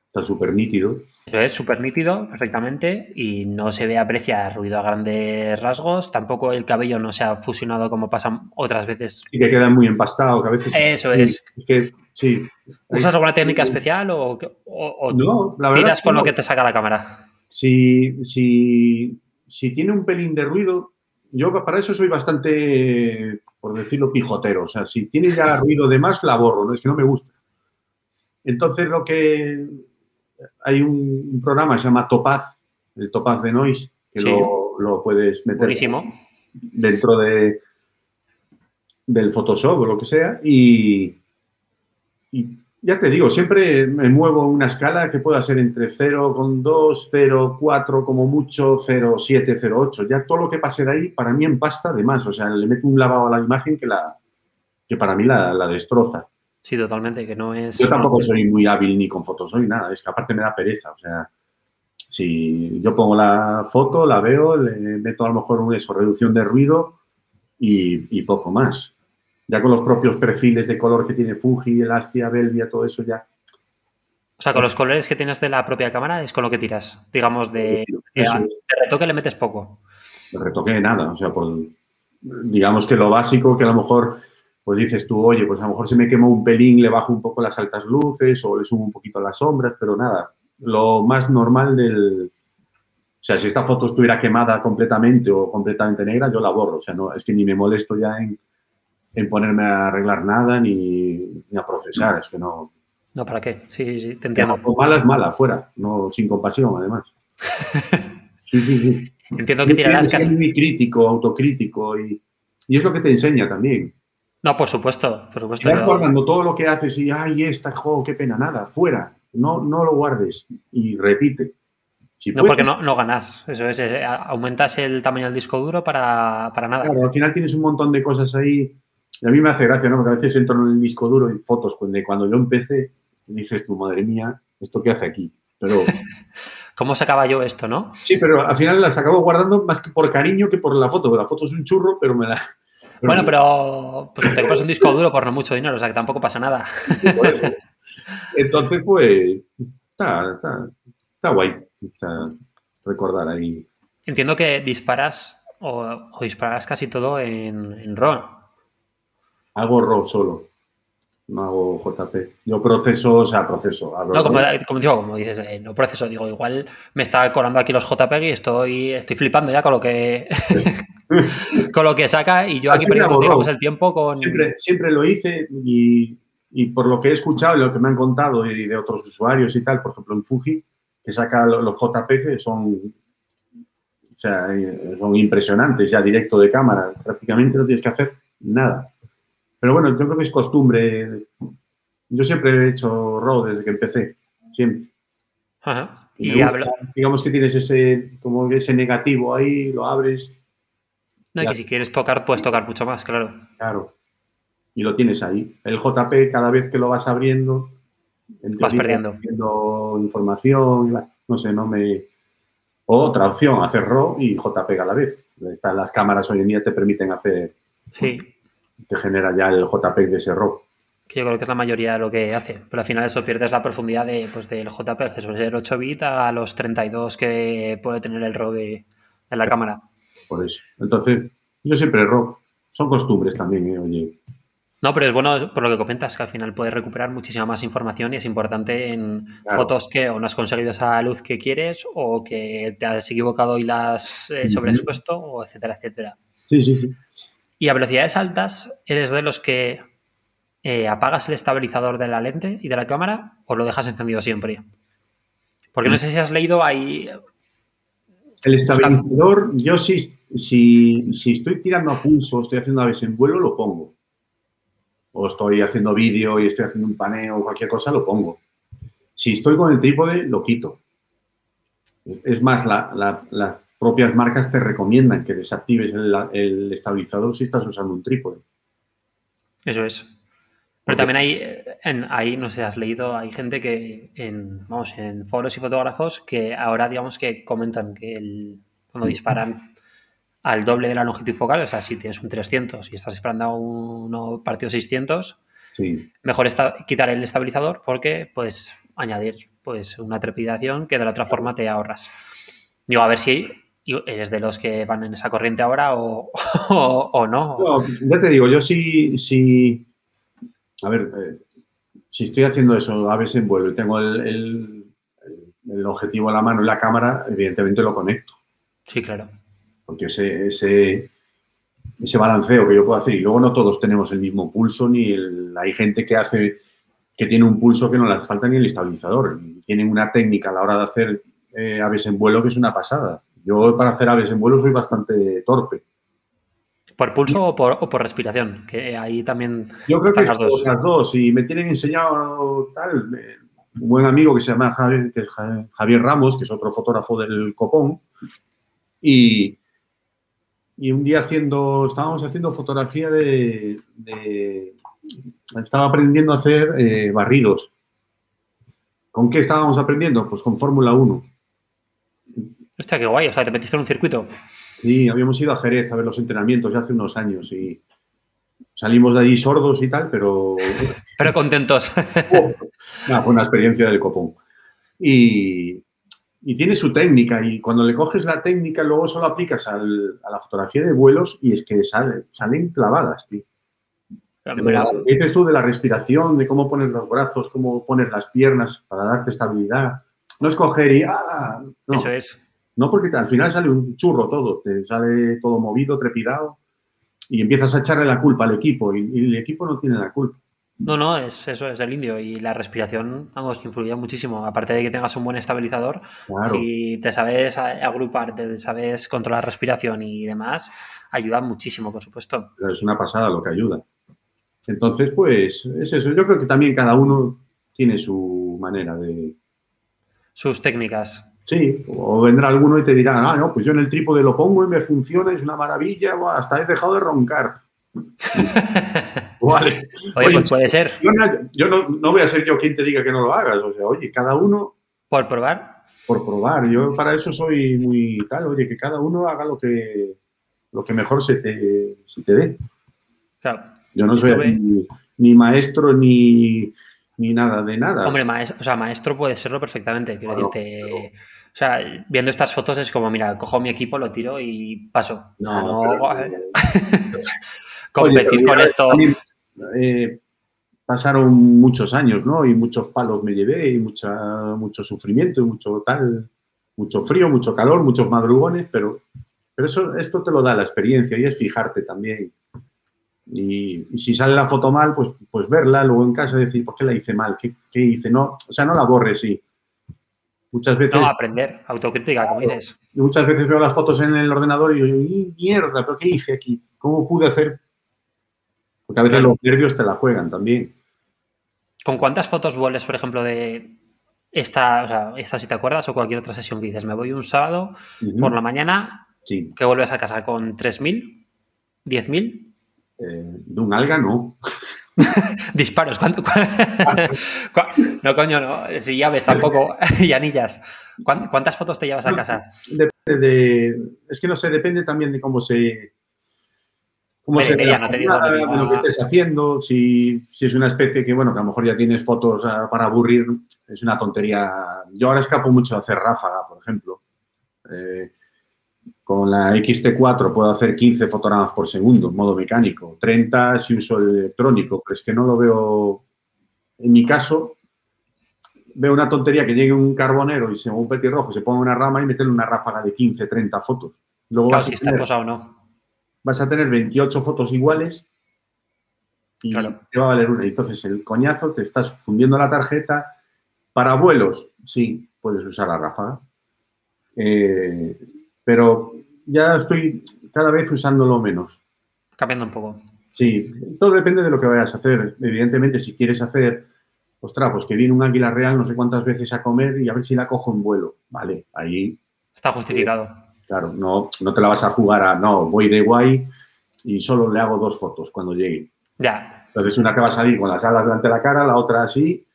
Speaker 3: Está súper nítido.
Speaker 1: Ve súper nítido, perfectamente, y no se ve aprecia ruido a grandes rasgos. Tampoco el cabello no se ha fusionado como pasa otras veces.
Speaker 3: Y que queda muy empastado, que a veces...
Speaker 1: Eso es.
Speaker 3: que, sí.
Speaker 1: ¿Usas alguna técnica especial o, o- o
Speaker 3: No, la
Speaker 1: tiras
Speaker 3: es
Speaker 1: con lo que te saca la cámara?
Speaker 3: Si, si, si tiene un pelín de ruido, yo para eso soy bastante, por decirlo, pijotero. O sea, si tiene ya ruido de más, la borro, ¿no? es que no me gusta. Entonces, lo que. Hay un, un programa que se llama Topaz, el Topaz de Noise, que
Speaker 1: Sí.
Speaker 3: lo, lo puedes meter
Speaker 1: Buenísimo.
Speaker 3: dentro de, del Photoshop o lo que sea. Y, y ya te digo, siempre me muevo una escala que pueda ser entre 0,2, 0,4, como mucho 0,7, 0,8. Ya todo lo que pase de ahí, para mí empasta de más. O sea, le meto un lavado a la imagen que, la, que para mí la, la destroza.
Speaker 1: Sí, totalmente, que no es...
Speaker 3: Yo tampoco soy muy hábil ni con fotos, ni nada. Es que aparte me da pereza. O sea, si yo pongo la foto, la veo, le meto a lo mejor una eso, reducción de ruido y, y poco más. Ya con los propios perfiles de color que tiene Fuji, Elastia, Belvia, todo eso ya.
Speaker 1: O sea, con los colores que tienes de la propia cámara es con lo que tiras. Digamos, de, de, de retoque le metes poco.
Speaker 3: No retoqué nada. O sea, por, digamos que lo básico que a lo mejor, pues dices tú, oye, pues a lo mejor se me quemó un pelín, le bajo un poco las altas luces o le subo un poquito las sombras, pero nada. Lo más normal del. O sea, si esta foto estuviera quemada completamente o completamente negra, yo la borro. O sea, no, es que ni me molesto ya en, en ponerme a arreglar nada ni, ni a procesar. Es que no.
Speaker 1: No, ¿para qué? Sí, sí, te entiendo.
Speaker 3: O mala es mala, fuera. No, sin compasión, además. Sí, sí, sí.
Speaker 1: Entiendo que tirarás casi...
Speaker 3: muy crítico, autocrítico y, y es lo que te enseña también.
Speaker 1: No, por supuesto, por supuesto. Yo-
Speaker 3: guardando todo lo que haces y, ay, esta, jo, qué pena, nada, fuera. No, no lo guardes y repite. Si
Speaker 1: No,
Speaker 3: puedes,
Speaker 1: porque no, no ganas. Eso es, eh, aumentas el tamaño del disco duro para, para nada.
Speaker 3: Claro, al final tienes un montón de cosas ahí. Y a mí me hace gracia, ¿no? Porque a veces entro en el disco duro y fotos de cuando yo empecé y dices tú, madre mía, ¿esto qué hace aquí? Pero
Speaker 1: ¿Cómo sacaba yo esto, no?
Speaker 3: sí, pero al final las acabo guardando más que por cariño que por la foto. porque La foto es un churro, pero me la.
Speaker 1: Bueno, pero pues te compras un disco duro por no mucho dinero, o sea que tampoco pasa nada.
Speaker 3: Entonces, pues, está, está, está guay. Recordar ahí.
Speaker 1: Entiendo que disparas o, o dispararás casi todo en, en RAW.
Speaker 3: Hago RAW solo. No hago JP. Yo proceso, o sea, proceso.
Speaker 1: No, como, digo, como dices, eh, no proceso, digo, igual me está colando aquí los JPEG y estoy, estoy flipando ya con lo que con lo que saca y yo aquí perdiendo el tiempo con.
Speaker 3: Siempre, siempre lo hice y, y por lo que he escuchado y lo que me han contado y de otros usuarios y tal, por ejemplo, en Fuji, que saca lo- los JPG son, o sea, eh, son impresionantes ya directo de cámara. Prácticamente no tienes que hacer nada. Pero bueno, yo creo que es costumbre. Yo siempre he hecho RAW desde que empecé. Siempre.
Speaker 1: Ajá.
Speaker 3: Y
Speaker 1: Y
Speaker 3: gusta, digamos que tienes ese, como ese negativo ahí, lo abres,
Speaker 1: No, y que si quieres tocar, puedes tocar mucho más, claro.
Speaker 3: claro, y lo tienes ahí. El JP, cada vez que lo vas abriendo, en
Speaker 1: Vas perdiendo.
Speaker 3: perdiendo información, no sé, no me... Otra opción, hacer RAW y JPEG a la vez. Las cámaras hoy en día te permiten hacer,
Speaker 1: Sí,
Speaker 3: te genera ya el JPEG de ese RAW.
Speaker 1: que yo creo que es la mayoría de lo que hace. Pero al final eso pierdes la profundidad de, pues, del JPEG, que suele ser 8 bits, a los 32 que puede tener el RAW de, de la cámara.
Speaker 3: Por eso. Entonces, yo siempre RAW. Son costumbres también, ¿eh? Oye,
Speaker 1: No, pero es bueno por lo que comentas, que al final puedes recuperar muchísima más información y es importante en
Speaker 3: Claro.
Speaker 1: fotos que o no has conseguido esa luz que quieres o que te has equivocado y la has eh, sobreexpuesto, o etcétera, etcétera.
Speaker 3: sí, sí, sí.
Speaker 1: Y a velocidades altas, ¿eres de los que eh, apagas el estabilizador de la lente y de la cámara o lo dejas encendido siempre? Porque no sé si has leído ahí.
Speaker 3: El estabilizador, yo sí, si, si estoy tirando a pulso, estoy haciendo aves en vuelo, lo pongo. O estoy haciendo vídeo y estoy haciendo un paneo o cualquier cosa, lo pongo. Si estoy con el trípode, lo quito. Es- más, la- la- las propias marcas te recomiendan que desactives el, el estabilizador si estás usando un trípode.
Speaker 1: Eso es. Pero también hay, eh, en, ahí, no sé, has leído, hay gente que en, vamos, en foros y fotógrafos que ahora digamos que comentan que el, cuando disparan al doble de la longitud focal, o sea, si tienes un 300 y estás disparando a uno partido 600,
Speaker 3: Sí,
Speaker 1: mejor está, quitar el estabilizador porque puedes añadir pues una trepidación que de la otra forma te ahorras. Digo, a ver si eres de los que van en esa corriente ahora o, o, o no.
Speaker 3: No, ya te digo, yo sí, sí a ver, eh, si estoy haciendo eso, aves en vuelo y tengo el, el- el objetivo a la mano y la cámara, evidentemente lo conecto,
Speaker 1: Sí, claro.
Speaker 3: porque ese, ese, ese balanceo que yo puedo hacer, y luego no todos tenemos el mismo pulso, ni el- hay gente que hace, que tiene un pulso que no le hace falta ni el estabilizador, tienen una técnica a la hora de hacer eh, aves en vuelo que es una pasada. Yo para hacer aves en vuelo soy bastante torpe.
Speaker 1: ¿Por pulso o por, o por respiración? Que ahí también
Speaker 3: Yo creo que
Speaker 1: están las
Speaker 3: las
Speaker 1: dos.
Speaker 3: las dos. Y me tienen enseñado tal. Un buen amigo que se llama Javier, que es Ja- Javier Ramos, que es otro fotógrafo del Copón. Y, y un día haciendo, estábamos haciendo fotografía de. de- estaba aprendiendo a hacer eh, barridos. ¿Con qué estábamos aprendiendo? Pues con Fórmula 1.
Speaker 1: Hostia, qué guay. O sea, te metiste en un circuito.
Speaker 3: Sí, habíamos ido a Jerez a ver los entrenamientos ya hace unos años y salimos de allí sordos y tal, pero
Speaker 1: Pero contentos.
Speaker 3: Fue una experiencia del copón. Y, y tiene su técnica y cuando le coges la técnica luego solo aplicas al- a la fotografía de vuelos y es que sale- salen clavadas, tío. Dices tú de la respiración, de cómo poner los brazos, cómo poner las piernas para darte estabilidad. No es coger y... ¡ah! No,
Speaker 1: Eso es.
Speaker 3: No, porque al final sale un churro todo, te sale todo movido, trepidado y empiezas a echarle la culpa al equipo y, y el equipo no tiene la culpa.
Speaker 1: No, no, es eso, es el indio. Y la respiración, vamos, influye muchísimo. Aparte de que tengas un buen estabilizador,
Speaker 3: Claro.
Speaker 1: si te sabes agrupar, te sabes controlar respiración y demás, ayuda muchísimo, por supuesto.
Speaker 3: pero es una pasada lo que ayuda. Entonces, pues es eso. Yo creo que también cada uno tiene su manera de...
Speaker 1: Sus técnicas.
Speaker 3: Sí, o vendrá alguno y te dirá, ah, no, pues yo en el trípode lo pongo y me funciona, es una maravilla, hasta he dejado de roncar. vale.
Speaker 1: Oye,
Speaker 3: Oye,
Speaker 1: pues puede ser.
Speaker 3: Yo, no, yo no, no voy a ser yo quien te diga que no lo hagas. O sea, oye, cada uno
Speaker 1: Por probar.
Speaker 3: por probar. Yo para eso soy muy tal, oye, que cada uno haga lo que, lo que mejor se te, se te dé.
Speaker 1: Claro.
Speaker 3: Yo no soy ni, ni maestro ni, ni nada de nada.
Speaker 1: Hombre, maestro, o sea, maestro puede serlo perfectamente. Quiero
Speaker 3: Claro,
Speaker 1: decirte.
Speaker 3: pero-
Speaker 1: O sea, viendo estas fotos es como, mira, cojo mi equipo, lo tiro y paso.
Speaker 3: No,
Speaker 1: no-
Speaker 3: pero-
Speaker 1: competir
Speaker 3: Oye,
Speaker 1: con
Speaker 3: mira,
Speaker 1: esto.
Speaker 3: también, eh, pasaron muchos años, ¿no? Y muchos palos me llevé, y mucha, mucho sufrimiento, y mucho tal, mucho frío, mucho calor, muchos madrugones, pero, pero eso, esto te lo da la experiencia y es fijarte también. Y, y si sale la foto mal, pues, pues verla, luego en casa decir, ¿por qué la hice mal? ¿Qué, qué hice? No, o sea, no la borres, sí. Muchas veces,
Speaker 1: No, aprender, autocrítica, como dices.
Speaker 3: y muchas veces veo las fotos en el ordenador y yo, "Y mierda, ¿pero qué hice aquí? ¿Cómo pude hacer? Porque a veces
Speaker 1: Claro.
Speaker 3: los nervios te la juegan también.
Speaker 1: ¿Con cuántas fotos vuelves, por ejemplo, de, esta, o sea, esta si te acuerdas, o cualquier otra sesión que dices, me voy un sábado por la mañana,
Speaker 3: Sí.
Speaker 1: que vuelves a casa con 3.000, 10.000
Speaker 3: Eh, de un alga no.
Speaker 1: disparos. ¿Cuánto, no, coño, no. Si llaves tampoco y anillas. ¿Cuán- ¿Cuántas fotos te llevas a casa?
Speaker 3: Depende de. Es que no sé, depende también de cómo se. Cómo se
Speaker 1: media, no te digo de
Speaker 3: de lo que estés haciendo. Si, si es una especie que, bueno, que a lo mejor ya tienes fotos ah, para aburrir, es una tontería. Yo ahora escapo mucho a hacer ráfaga, por ejemplo. Eh, con la XT4 puedo hacer 15 fotogramas por segundo en modo mecánico, 30 si uso el electrónico, pero es que no lo veo. En mi caso, veo una tontería que llegue un carbonero y se un petirrojo, se ponga una rama y meterle una ráfaga de 15, 30 fotos. Luego
Speaker 1: Claro,
Speaker 3: vas,
Speaker 1: si
Speaker 3: a
Speaker 1: está
Speaker 3: tener,
Speaker 1: posado o no.
Speaker 3: vas a tener 28 fotos iguales y
Speaker 1: Claro.
Speaker 3: te va a valer una. Entonces, el coñazo, te estás fundiendo la tarjeta. Para vuelos, sí, puedes usar la ráfaga. Eh, pero ya estoy cada vez usándolo menos.
Speaker 1: Cambiando un poco.
Speaker 3: Sí, todo depende de lo que vayas a hacer. Evidentemente, si quieres hacer, ostras, pues que viene un águila real no sé cuántas veces a comer y a ver si la cojo en vuelo. Vale, ahí,
Speaker 1: Está justificado.
Speaker 3: claro, no, no te la vas a jugar a, no, voy de guay y solo le hago dos fotos cuando llegue.
Speaker 1: Ya.
Speaker 3: Entonces, una que va a salir con las alas delante de la cara, la otra así,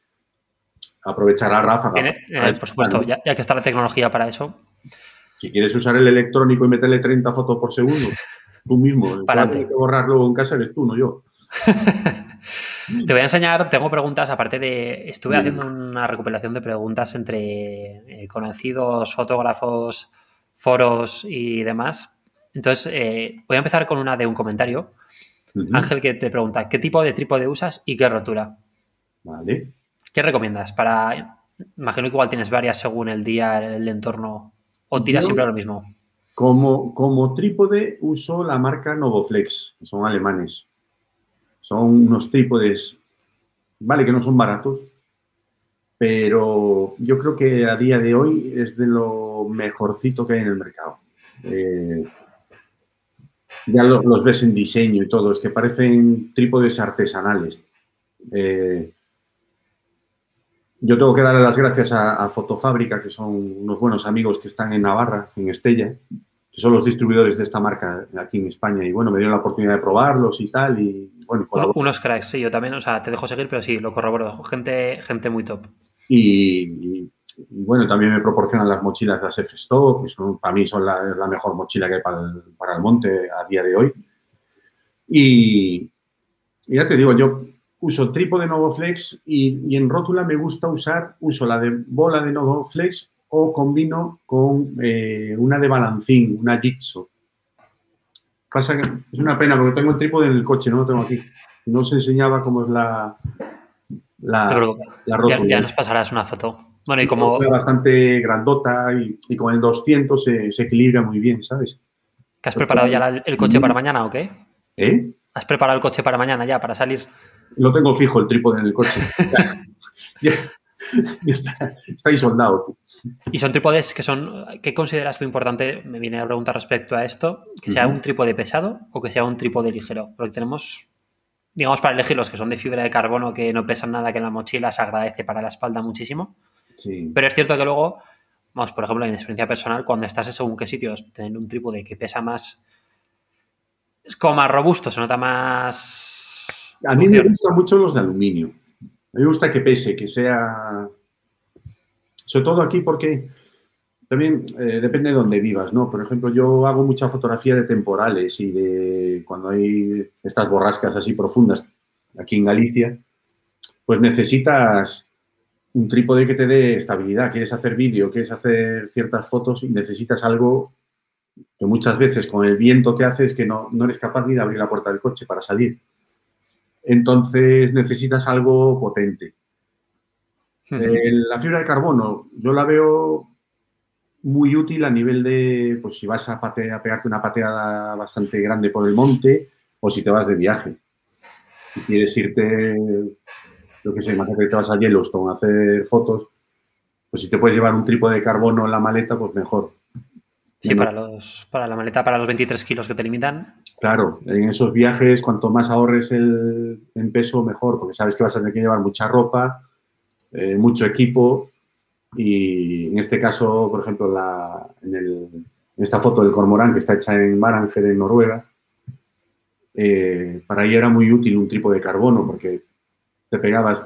Speaker 3: aprovechar ráfaga.
Speaker 1: Tiene- eh, por supuesto, ya, ya que está la tecnología para eso.
Speaker 3: Si quieres usar el electrónico y meterle 30 fotos por segundo, tú mismo, el que borrar luego en casa eres tú, no yo.
Speaker 1: Te voy a enseñar, tengo preguntas, aparte de. Estuve
Speaker 3: Bien.
Speaker 1: haciendo una recopilación de preguntas entre eh, conocidos, fotógrafos, foros y demás. Entonces, eh, voy a empezar con una de un comentario. Ángel, que te pregunta: ¿qué tipo de trípode usas y qué rotura?
Speaker 3: Vale.
Speaker 1: ¿Qué recomiendas? Para. Imagino que igual tienes varias según el día, el entorno. ¿O tiras
Speaker 3: Yo-
Speaker 1: siempre lo mismo?
Speaker 3: Como, como trípode uso la marca Novoflex, que son alemanes. Son unos trípodes, vale que no son baratos, pero yo creo que a día de hoy es de lo mejorcito que hay en el mercado. Eh, ya los, los ves en diseño y todo, es que parecen trípodes artesanales. Eh, yo tengo que darle las gracias a, a Fotofábrica, que son unos buenos amigos que están en Navarra, en Estella, que son los distribuidores de esta marca aquí en España. Y bueno, me dieron la oportunidad de probarlos y tal. Y bueno,
Speaker 1: Uno- unos cracks, sí, yo también. O sea, te dejo seguir, pero sí, lo corroboro. Gente, gente muy top.
Speaker 3: Y, y- y, bueno, también me proporcionan las mochilas, las F-Stop, que son, para mí son la, la mejor mochila que hay para el, para el monte a día de hoy. Y, y ya te digo, yo uso trípode Novoflex y, y en rótula me gusta usar, uso la de bola de Novoflex o combino con eh, una de balancín, una Jigsaw. Pasa que es una pena porque tengo el trípode en el coche, no lo tengo aquí. No os enseñaba cómo es la, la, la rótula.
Speaker 1: ya nos pasarás una foto. Bueno, y como.
Speaker 3: Bastante grandota y, y con el 200 se, se equilibra muy bien, ¿sabes?
Speaker 1: ¿Que has preparado ya la- el coche para mañana o qué?
Speaker 3: ¿Eh?
Speaker 1: ¿Has preparado el coche para mañana ya, para salir?
Speaker 3: Lo tengo fijo el trípode en el coche. ya, ya está, está ahí soldado.
Speaker 1: Y son trípodes que son. ¿Qué consideras tú importante? Me viene a preguntar respecto a esto. ¿Que sea un trípode pesado o que sea un trípode ligero? Porque tenemos. Digamos, para elegir los que son de fibra de carbono, que no pesan nada, que en la mochila se agradece para la espalda muchísimo.
Speaker 3: Sí.
Speaker 1: Pero es cierto que luego, vamos, por ejemplo, en experiencia personal, cuando estás en según qué sitios, tener un trípode que pesa más. Es como más robusto, se nota más.
Speaker 3: A mí me gustan mucho los de aluminio. A mí me gusta que pese, que sea. Sobre todo aquí porque también eh, depende de dónde vivas, ¿no? Por ejemplo, yo hago mucha fotografía de temporales y de cuando hay estas borrascas así profundas aquí en Galicia, pues necesitas un trípode que te dé estabilidad. Quieres hacer vídeo, quieres hacer ciertas fotos y necesitas algo que muchas veces con el viento que hace es que no, no eres capaz ni de abrir la puerta del coche para salir. Entonces necesitas algo potente. Eh, la fibra de carbono, yo la veo muy útil a nivel de, pues si vas a, pate- a pegarte una pateada bastante grande por el monte o si te vas de viaje. Si quieres irte, yo qué sé, imagínate que te vas a Yellowstone a hacer fotos, pues si te puedes llevar un trípode de carbono en la maleta, pues mejor.
Speaker 1: Sí, para, los, para la maleta, para los 23 kilos que te limitan.
Speaker 3: Claro, en esos viajes, cuanto más ahorres el, en peso, mejor, porque sabes que vas a tener que llevar mucha ropa, eh, mucho equipo Y en este caso, por ejemplo, la, en, el, en, esta foto del cormorán que está hecha en Varanger, en Noruega, eh, para ella era muy útil un trípode de carbono porque te pegabas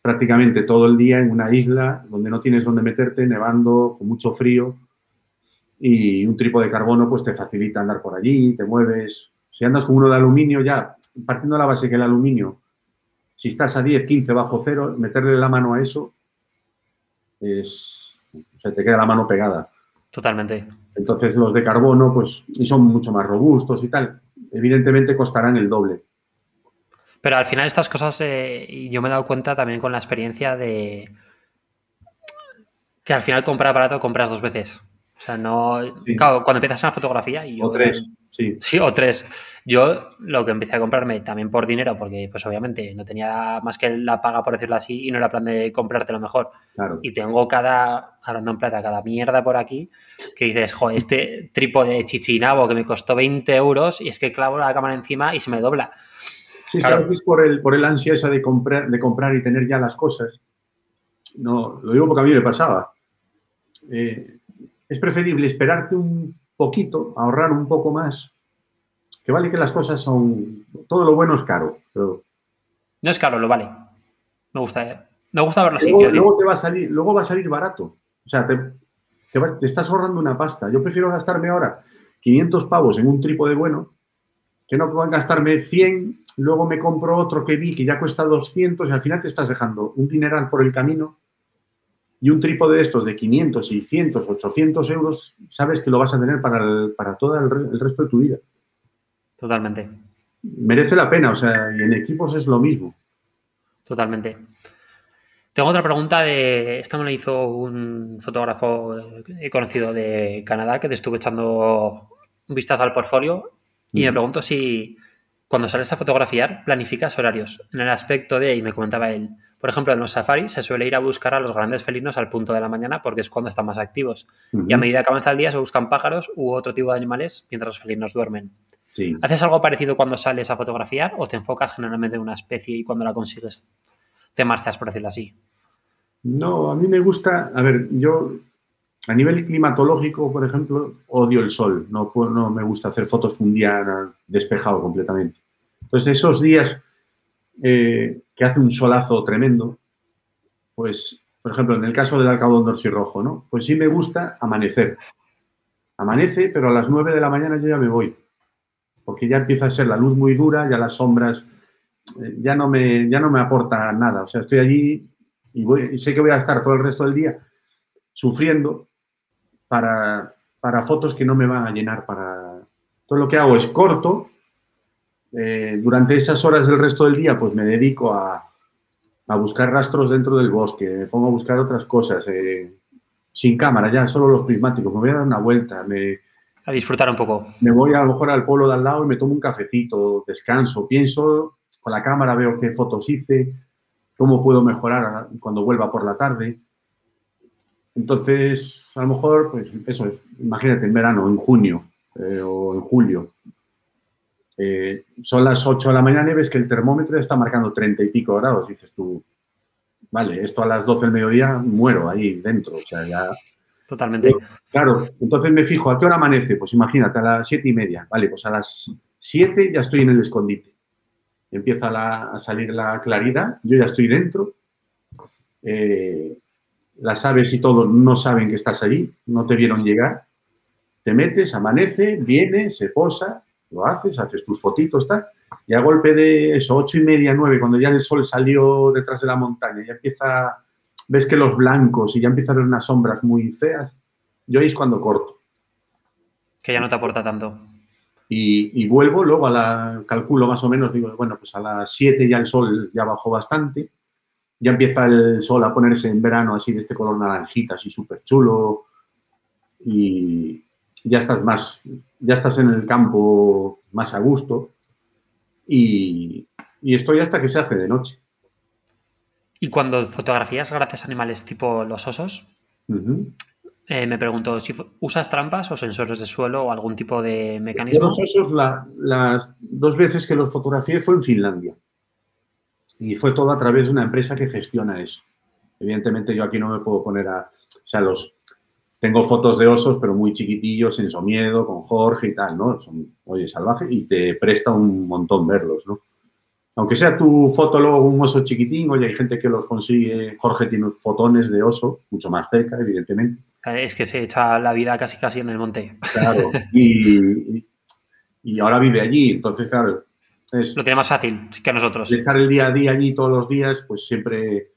Speaker 3: prácticamente todo el día en una isla donde no tienes dónde meterte, nevando, con mucho frío, y un trípode de carbono pues te facilita andar por allí, te mueves. Si andas con uno de aluminio, ya partiendo de la base que el aluminio, si estás a 10, 15 bajo cero, meterle la mano a eso es, o sea, te queda la mano pegada.
Speaker 1: Totalmente.
Speaker 3: Entonces los de carbono, pues, y son mucho más robustos y tal, evidentemente costarán el doble.
Speaker 1: Pero al final estas cosas, eh, yo me he dado cuenta también con la experiencia de que al final comprar barato compras dos veces. O sea, no... Sí. Claro, cuando empiezas en la fotografía... Y yo,
Speaker 3: o tres, sí.
Speaker 1: Sí, o tres. Yo lo que empecé a comprarme también por dinero, porque pues obviamente no tenía más que la paga, por decirlo así, y no era plan de comprarte lo mejor.
Speaker 3: Claro.
Speaker 1: Y tengo cada, hablando en plata, cada mierda por aquí, que dices, joder, este trípode chichinabo que me costó 20 euros y es que clavo la cámara encima y se me dobla.
Speaker 3: Sí, claro. veces por el, por el ansia esa de comprar, de comprar y tener ya las cosas. No, lo digo porque a mí me pasaba. Eh, es preferible esperarte un poquito, ahorrar un poco más, que vale que las cosas son... Todo lo bueno es caro, pero...
Speaker 1: No es caro, lo vale. Me gusta, me gusta verlo así.
Speaker 3: Luego, luego, te va a salir, luego va a salir barato. O sea, te, te, vas, te estás ahorrando una pasta. Yo prefiero gastarme ahora 500 pavos en un trípode bueno que no puedan gastarme 100, luego me compro otro que vi que ya cuesta 200 y al final te estás dejando un dineral por el camino y un trípode de estos de 500, 600, 800 euros, sabes que lo vas a tener para, el, para todo el, el, resto de tu vida.
Speaker 1: Totalmente.
Speaker 3: Merece la pena, o sea, y en equipos es lo mismo.
Speaker 1: Totalmente. Tengo otra pregunta de. Esta me la hizo un fotógrafo conocido de Canadá que te estuve echando un vistazo al portfolio y me pregunto si cuando sales a fotografiar planificas horarios en el aspecto de, y me comentaba él, por ejemplo, en los safaris se suele ir a buscar a los grandes felinos al punto de la mañana porque es cuando están más activos. Uh -huh. Y a medida que avanza el día se buscan pájaros u otro tipo de animales mientras los felinos duermen.
Speaker 3: Sí.
Speaker 1: ¿Haces algo parecido cuando sales a fotografiar o te enfocas generalmente en una especie y cuando la consigues te marchas, por decirlo así?
Speaker 3: No, a mí me gusta, a ver, yo a nivel climatológico, por ejemplo, odio el sol. No, no me gusta hacer fotos con un día despejado completamente. Entonces, esos días eh, que hace un solazo tremendo, pues, por ejemplo, en el caso del alcabón rojo, ¿no? Pues sí me gusta amanecer. Amanece, pero a las 9 de la mañana yo ya me voy. Porque ya empieza a ser la luz muy dura, ya las sombras eh, ya, no me, ya no me aporta nada. O sea, estoy allí y sé que voy a estar todo el resto del día sufriendo para, para, fotos que no me van a llenar para... Todo lo que hago es corto. Eh, durante esas horas del resto del día, pues me dedico a, a, buscar rastros dentro del bosque, me pongo a buscar otras cosas, eh, sin cámara, ya solo los prismáticos, me voy a dar una vuelta, me...
Speaker 1: A disfrutar un poco.
Speaker 3: Me voy a lo mejor al pueblo de al lado y me tomo un cafecito, descanso, pienso, con la cámara veo qué fotos hice, cómo puedo mejorar cuando vuelva por la tarde. Entonces, a lo mejor, pues eso es, imagínate, en verano, en junio eh, o en julio. Eh, son las 8 de la mañana y ves que el termómetro está marcando 30 y pico grados. Dices tú, vale, esto a las 12 del mediodía muero ahí dentro. O sea, ya.
Speaker 1: Totalmente.
Speaker 3: Pero, claro, entonces me fijo, ¿a qué hora amanece? Pues imagínate, a las 7 y media. Vale, pues a las 7 ya estoy en el escondite. Empieza la, a salir la claridad, yo ya estoy dentro. Eh, las aves y todo no saben que estás allí, no te vieron llegar. Te metes, amanece, viene, se posa, lo haces, haces tus fotitos, tal. Y a golpe de eso, ocho y media, nueve, cuando ya el sol salió detrás de la montaña, ya empieza, ves que los blancos y ya empiezan a ver unas sombras muy feas, yo ahí es cuando corto.
Speaker 1: Que ya no te aporta tanto.
Speaker 3: Y, y vuelvo, luego a la, calculo más o menos, digo, bueno, pues a las siete ya el sol ya bajó bastante, ya empieza el sol a ponerse en verano así de este color naranjita, así súper chulo. Y ya estás más, ya estás en el campo más a gusto. Y, y estoy hasta que se hace de noche.
Speaker 1: Y cuando fotografías gracias a animales tipo los osos, uh -huh. eh, me pregunto si usas trampas o sensores de suelo o algún tipo de mecanismo.
Speaker 3: Los osos, la, las dos veces que los fotografié fue en Finlandia y fue todo a través de una empresa que gestiona eso. Evidentemente yo aquí no me puedo poner a... O sea, los... Tengo fotos de osos, pero muy chiquitillos, en Somiedo, con Jorge y tal, ¿no? Son, oye, salvaje y te presta un montón verlos, ¿no? Aunque sea tu foto luego un oso chiquitín, oye, hay gente que los consigue. Jorge tiene fotones de oso, mucho más cerca, evidentemente.
Speaker 1: Es que se echa la vida casi casi en el monte.
Speaker 3: Claro. Y, y ahora vive allí, entonces, claro.
Speaker 1: Es,
Speaker 3: Lo
Speaker 1: tiene más fácil que nosotros.
Speaker 3: Estar el día a día allí todos los días, pues siempre.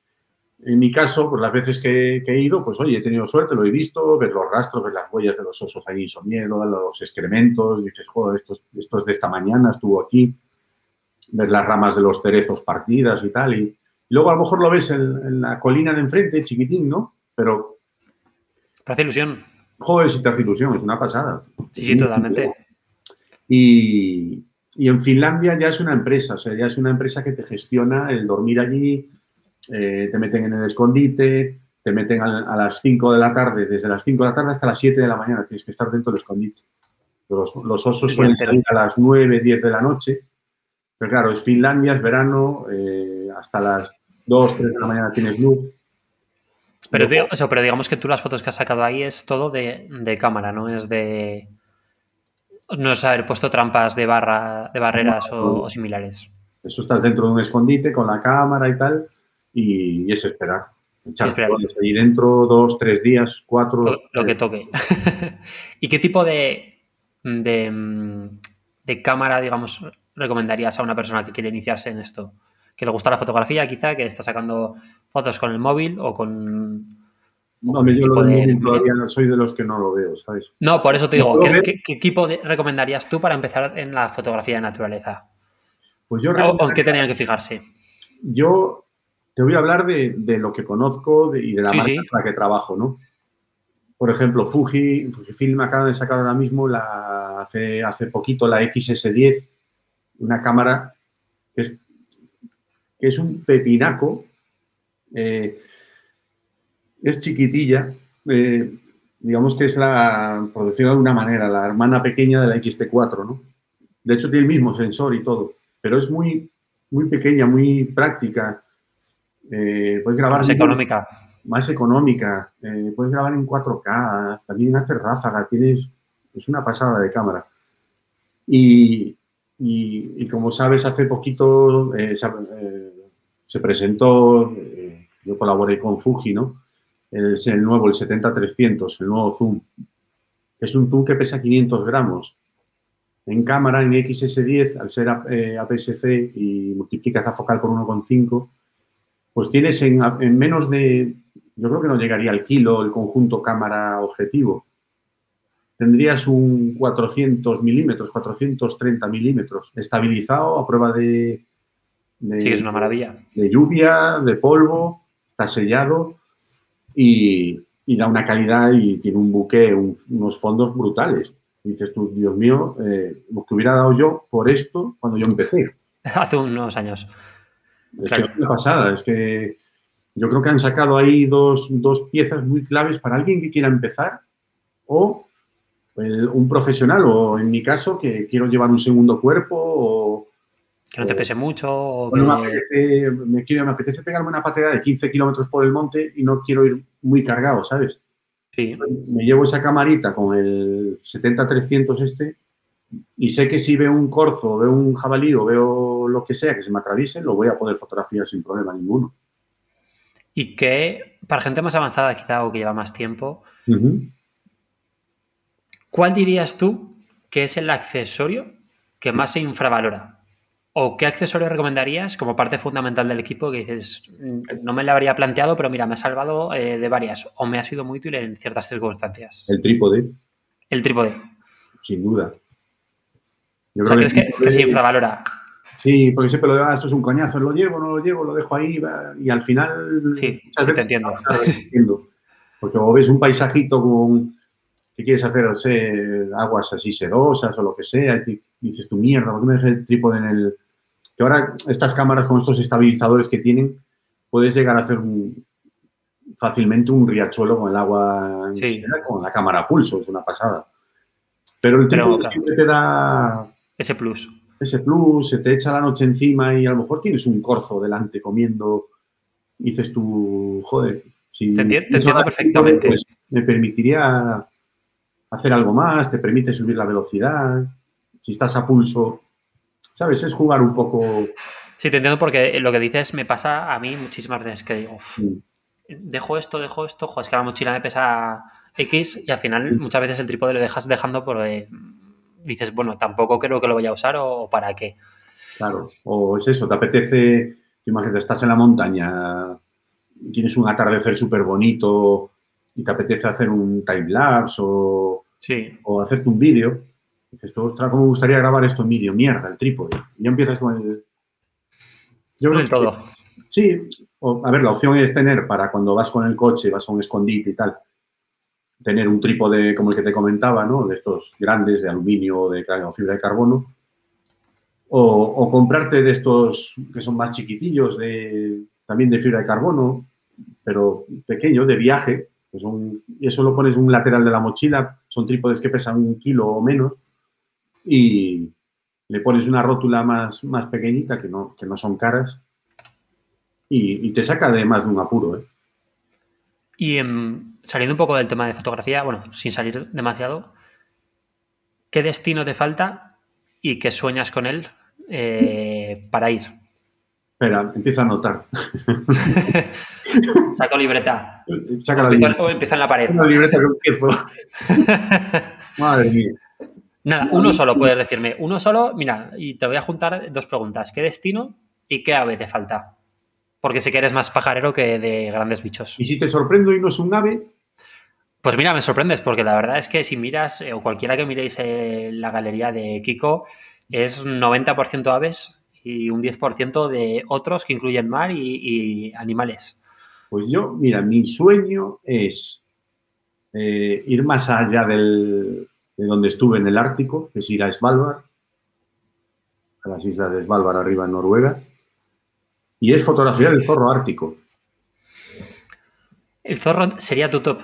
Speaker 3: En mi caso, pues las veces que, que, he ido, pues oye, he tenido suerte, lo he visto, ver los rastros, ver las huellas de los osos ahí, son miedo, los excrementos, dices, joder, esto, esto es de esta mañana, estuvo aquí ver las ramas de los cerezos partidas y tal. Y, luego a lo mejor lo ves en, en, la colina de enfrente, chiquitín, ¿no? Pero...
Speaker 1: Te hace ilusión.
Speaker 3: Joder, si te hace ilusión, es una pasada.
Speaker 1: Sí, sí, totalmente.
Speaker 3: Y, y, en Finlandia ya es una empresa, o sea, ya es una empresa que te gestiona el dormir allí, eh, te meten en el escondite, te meten a, a, las 5 de la tarde, desde las 5 de la tarde hasta las 7 de la mañana, tienes que estar dentro del escondite. Los, los osos suelen salir a las 9, 10 de la noche pero claro, es Finlandia, es verano, eh, hasta las 2, 3 de la mañana tienes luz.
Speaker 1: Pero, digo, eso, pero digamos que tú las fotos que has sacado ahí es todo de, de cámara, no es de. No es haber puesto trampas de barra, de barreras no, o, o, similares.
Speaker 3: Eso estás dentro de un escondite con la cámara y tal, y, y es esperar. Echar
Speaker 1: esperar.
Speaker 3: ahí dentro dos, tres días, cuatro.
Speaker 1: Lo, lo que toque. ¿Y qué tipo de, de, de cámara, digamos, recomendarías a una persona que quiere iniciarse en esto? Que le gusta la fotografía, quizá, que está sacando fotos con el móvil o con.
Speaker 3: No, yo lo de todavía no soy de los que no lo veo, ¿sabes?
Speaker 1: No, por eso te digo, ¿qué, ¿qué, ¿qué, equipo de, recomendarías tú para empezar en la fotografía de naturaleza?
Speaker 3: Pues yo
Speaker 1: ¿O en qué tenían que fijarse?
Speaker 3: Yo te voy a hablar de, de lo que conozco de, y de la
Speaker 1: Sí,
Speaker 3: marca
Speaker 1: sí.
Speaker 3: en la que trabajo, ¿no? Por ejemplo, Fuji, Fujifilm acaban de sacar ahora mismo la, hace, hace poquito la XS10, una cámara que es, que es un pepinaco, eh, es chiquitilla, eh, digamos que es la, por decirlo de alguna manera, la hermana pequeña de la XT4, ¿no? De hecho tiene el mismo sensor y todo, pero es muy, muy pequeña, muy práctica. Eh, puedes grabar...
Speaker 1: Más económica.
Speaker 3: Más económica. Eh, puedes grabar en 4K, también hace ráfaga, tienes... Es una pasada de cámara. Y, y, y, como sabes, hace poquito eh, se, se, presentó, yo colaboré con Fuji, ¿no? Es el nuevo, el 70-300, el nuevo zoom. Es un zoom que pesa 500 gramos. En cámara, en XS10, al ser APS-C y multiplicas la focal por 1,5, pues tienes en, en menos de, yo creo que no llegaría al kilo el conjunto cámara-objetivo tendrías un 400 milímetros, 430 milímetros, estabilizado a prueba de, de,
Speaker 1: Sí, es una maravilla.
Speaker 3: De lluvia, de polvo, está sellado y, y da una calidad y tiene un buque, un, unos fondos brutales. Y dices tú, Dios mío, eh, lo que hubiera dado yo por esto cuando yo empecé.
Speaker 1: Hace unos años.
Speaker 3: Es claro. que es una pasada, es que yo creo que han sacado ahí dos, dos piezas muy claves para alguien que quiera empezar o un profesional o en mi caso que quiero llevar un segundo cuerpo o
Speaker 1: que no te pese mucho o
Speaker 3: me, apetece, me, quiero, me, apetece, pegarme una pateada de 15 kilómetros por el monte y no quiero ir muy cargado, ¿sabes?
Speaker 1: Sí.
Speaker 3: Me llevo esa camarita con el 70-300 este y sé que si veo un corzo, veo un jabalí o veo lo que sea que se me atraviese, lo voy a poder fotografiar sin problema ninguno.
Speaker 1: Y que para gente más avanzada quizá o que lleva más tiempo,
Speaker 3: uh -huh.
Speaker 1: ¿Cuál dirías tú que es el accesorio que más se infravalora? ¿O qué accesorio recomendarías como parte fundamental del equipo que dices, no me lo habría planteado, pero mira, me ha salvado eh, de varias o me ha sido muy útil en ciertas circunstancias?
Speaker 3: El trípode.
Speaker 1: El trípode.
Speaker 3: Sin duda.
Speaker 1: Yo o sea, ¿crees que, que, se infravalora?
Speaker 3: Sí, porque siempre lo de, ah, esto es un coñazo, lo llevo, no lo llevo, lo dejo ahí y al final...
Speaker 1: Sí, sí te entiendo.
Speaker 3: entiendo. Porque o ves un paisajito con ¿qué quieres hacer? O sea, aguas así sedosas o lo que sea, y dices tu mierda, ¿por qué me dejé el trípode en el...? Que ahora estas cámaras con estos estabilizadores que tienen, puedes llegar a hacer un, fácilmente un riachuelo con el agua,
Speaker 1: sí.
Speaker 3: con la cámara a pulso, es una pasada. Pero el claro, siempre te da...
Speaker 1: Ese plus.
Speaker 3: Ese plus, se te echa la noche encima y a lo mejor tienes un corzo delante comiendo dices tú, joder, si
Speaker 1: Te enti- te entiendo perfectamente.
Speaker 3: pues, me permitiría hacer algo más, te permite subir la velocidad, si estás a pulso, ¿sabes? Es jugar un poco...
Speaker 1: Sí, te entiendo porque lo que dices me pasa a mí muchísimas veces que digo, "Uf,
Speaker 3: mm,
Speaker 1: dejo esto, dejo esto, joder, es que la mochila me pesa X y al final muchas veces el trípode lo dejas dejando porque dices, bueno, tampoco creo que lo vaya a usar o, o para qué.
Speaker 3: Claro, o es eso, te apetece, imagínate, estás en la montaña, tienes un atardecer súper bonito y te apetece hacer un time-lapse o,
Speaker 1: Sí,
Speaker 3: o hacerte un vídeo. Dices, tú, ostras, ¿cómo me gustaría grabar esto en vídeo? Mierda, el trípode. Y ya empiezas con el... Yo creo que-
Speaker 1: todo.
Speaker 3: Sí, o- a ver, la opción es tener para cuando vas con el coche, vas a un escondite y tal, tener un trípode como el que te comentaba, ¿no? De estos grandes, de aluminio o de o fibra de carbono. O, o comprarte de estos que son más chiquitillos, de, también de fibra de carbono, pero pequeño, de viaje. que son- y eso lo pones en un lateral de la mochila, son trípodes que pesan un kilo o menos, y le pones una rótula más, más pequeñita, que no, que no son caras, y, y te saca de más de un apuro. ¿eh?
Speaker 1: Y saliendo un poco del tema de fotografía, bueno, sin salir demasiado, ¿qué destino te falta y qué sueñas con él eh, para ir?
Speaker 3: Espera, empieza a anotar.
Speaker 1: Saco libreta.
Speaker 3: Saca
Speaker 1: O
Speaker 3: la
Speaker 1: empieza,
Speaker 3: libreta.
Speaker 1: o empieza en la pared.
Speaker 3: Una libreta que empiezo. Madre mía.
Speaker 1: Nada, uno solo puedes decirme. Uno solo, mira, y te voy a juntar dos preguntas. ¿Qué destino y qué ave te falta? Porque sé que eres más pajarero que de grandes bichos.
Speaker 3: Y si te sorprendo y no es un ave,
Speaker 1: Pues mira, me sorprendes porque la verdad es que si miras, eh, o cualquiera que miréis eh, la galería de Kiko, es 90% aves y un 10% de otros que incluyen mar y, y animales.
Speaker 3: pues yo, mira, mi sueño es eh, ir más allá del- de donde estuve en el Ártico, que es ir a Svalbard, a las islas de Svalbard arriba en Noruega, y es fotografiar el zorro ártico.
Speaker 1: El zorro sería tu top.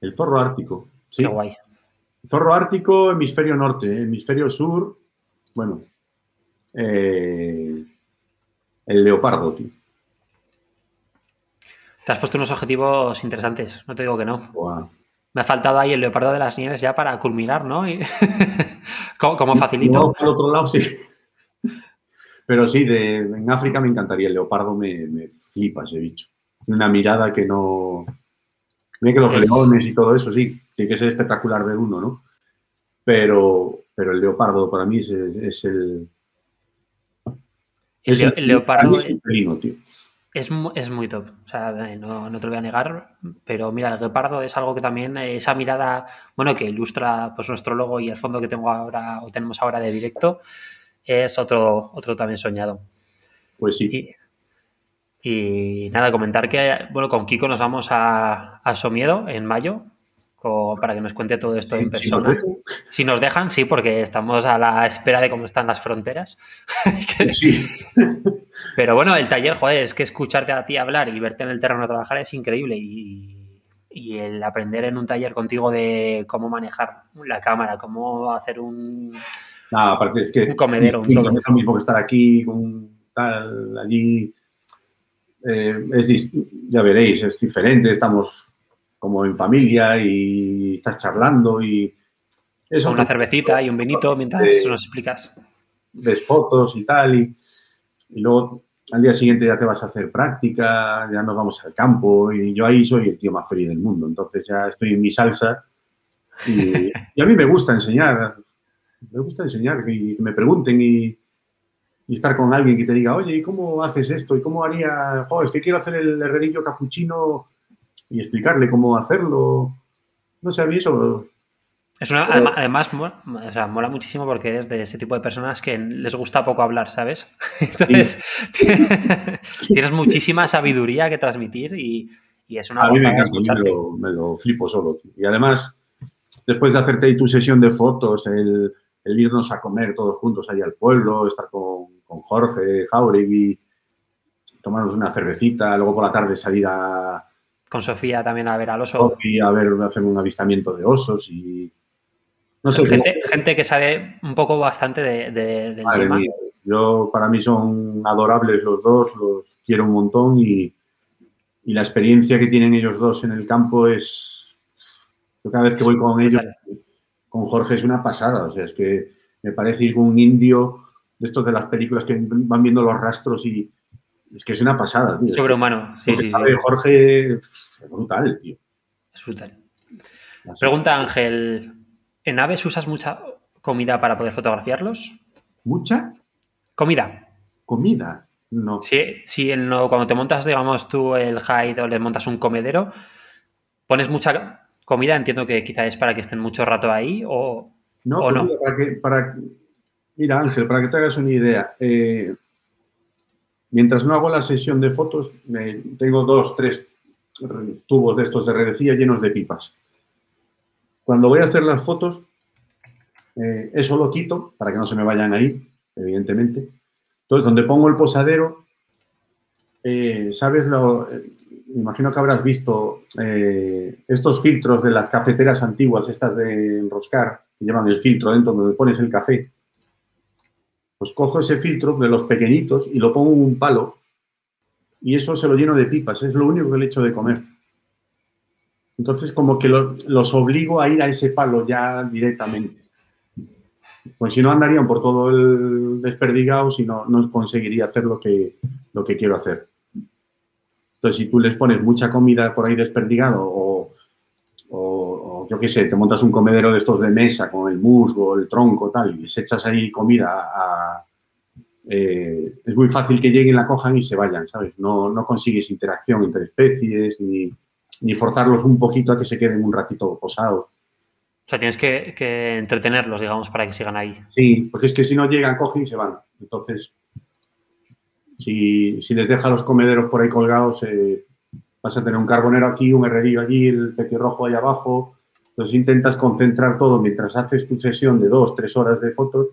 Speaker 3: El zorro ártico. Sí.
Speaker 1: Qué guay.
Speaker 3: Zorro ártico, hemisferio norte, ¿eh? hemisferio sur, bueno, eh, el leopardo, tío.
Speaker 1: Te has puesto unos objetivos interesantes, no te digo que no.
Speaker 3: Buah.
Speaker 1: Me ha faltado ahí el leopardo de las nieves ya para culminar, ¿no? Y- como, como facilito.
Speaker 3: No, por otro lado, sí. Pero sí, de, en África me encantaría. El leopardo me, me flipa ese bicho. Una mirada que no. Mira que los
Speaker 1: Es-
Speaker 3: leones y todo eso, sí, tiene que ser espectacular ver uno, ¿no? Pero, pero el leopardo para mí es, es el.
Speaker 1: El,
Speaker 3: es
Speaker 1: el leopardo
Speaker 3: es el tío.
Speaker 1: Es, es muy top. O sea, eh, no, no te lo voy a negar, pero mira, el leopardo es algo que también, eh, esa mirada, bueno, que ilustra pues nuestro logo y el fondo que tengo ahora, o tenemos ahora de directo, es otro, otro también soñado.
Speaker 3: Pues sí.
Speaker 1: Y, y nada, comentar que, bueno, con Kiko nos vamos a, a Somiedo en mayo, para que nos cuente todo esto en
Speaker 3: Sí,
Speaker 1: persona. Si nos dejan, sí, porque estamos a la espera de cómo están las fronteras.
Speaker 3: Sí.
Speaker 1: Pero bueno, el taller, joder, es que escucharte a ti hablar y verte en el terreno a trabajar es increíble. Y, y el aprender en un taller contigo de cómo manejar la cámara, cómo hacer un...
Speaker 3: Nada, aparte es que
Speaker 1: Un comedero, un todo.
Speaker 3: es lo mismo que estar aquí con tal, allí. eh, es ya veréis, es diferente, estamos como en familia y estás charlando y eso
Speaker 1: una cervecita y un vinito mientras
Speaker 3: Eh,
Speaker 1: nos explicas.
Speaker 3: ves fotos y tal y, y luego al día siguiente ya te vas a hacer práctica, ya nos vamos al campo y yo ahí soy el tío más feliz del mundo, entonces ya estoy en mi salsa y, y a mí me gusta enseñar, me gusta enseñar y que me pregunten y, y estar con alguien que te diga, oye, ¿y cómo haces esto? ¿Y cómo haría? Joder, es que quiero hacer el herrerillo capuchino y explicarle cómo hacerlo. No sé, a mí eso
Speaker 1: Es una, además, además, mola, o sea, mola muchísimo porque eres de ese tipo de personas que les gusta poco hablar, ¿sabes? Entonces, tienes muchísima sabiduría que transmitir y, y es una
Speaker 3: A mí me encanta, me lo, me lo flipo solo. tío. Y además, después de hacerte ahí tu sesión de fotos, el, el irnos a comer todos juntos ahí al pueblo, estar con, con Jorge, Jauregui, tomarnos una cervecita, luego por la tarde salir a
Speaker 1: Con Sofía también a ver al oso.
Speaker 3: Sofi a ver, hacer un avistamiento de osos y... No sé,
Speaker 1: gente, gente que sabe un poco bastante de- de- del
Speaker 3: Madre
Speaker 1: tema.
Speaker 3: mía, yo para mí son adorables los dos, los quiero un montón y, y la experiencia que tienen ellos dos en el campo es... Yo cada vez que voy con ellos, con Jorge, es una pasada. O sea, es que me parece ir con un indio de estos de las películas que van viendo los rastros y es que es una pasada. Tío.
Speaker 1: Sobrehumano, sí, sí,
Speaker 3: sabe
Speaker 1: sí.
Speaker 3: Jorge, es brutal, tío.
Speaker 1: Es brutal. Pregunta Ángel, ¿en aves usas mucha comida para poder fotografiarlos?
Speaker 3: ¿Mucha?
Speaker 1: Comida.
Speaker 3: ¿Comida? No.
Speaker 1: Sí, sí en lo- cuando te montas, digamos, tú el hide o le montas un comedero, pones mucha comida, entiendo que quizá es para que estén mucho rato ahí o...
Speaker 3: No,
Speaker 1: ¿O no?
Speaker 3: mira, para que- para- mira, Ángel, para que te hagas una idea, eh, mientras no hago la sesión de fotos, tengo dos, tres re- tubos de estos de redecilla llenos de pipas. Cuando voy a hacer las fotos, eh, eso lo quito para que no se me vayan ahí, evidentemente. Entonces, donde pongo el posadero, eh, ¿sabes? Lo, eh, imagino que habrás visto eh, estos filtros de las cafeteras antiguas, estas de enroscar, que llevan el filtro dentro donde pones el café. Pues cojo ese filtro de los pequeñitos y lo pongo en un palo y eso se lo lleno de pipas. Es lo único que le echo de comer. Entonces, como que lo- los obligo a ir a ese palo ya directamente. Pues si no, andarían por todo el desperdigado si no, no conseguiría hacer lo que, lo que quiero hacer. Entonces, si tú les pones mucha comida por ahí desperdigado o yo qué sé, te montas un comedero de estos de mesa con el musgo, el tronco, tal, y les echas ahí comida a- eh, es muy fácil que lleguen, la cojan y se vayan, ¿sabes? No, no consigues interacción entre especies ni, ni forzarlos un poquito a que se queden un ratito posados.
Speaker 1: O sea, tienes que, que entretenerlos, digamos, para que sigan ahí.
Speaker 3: Sí, porque es que si no llegan, cogen y se van. Entonces, si, si les deja los comederos por ahí colgados, eh, vas a tener un carbonero aquí, un herrerillo allí, el petirrojo ahí abajo. Entonces intentas concentrar todo mientras haces tu sesión de dos, tres horas de fotos,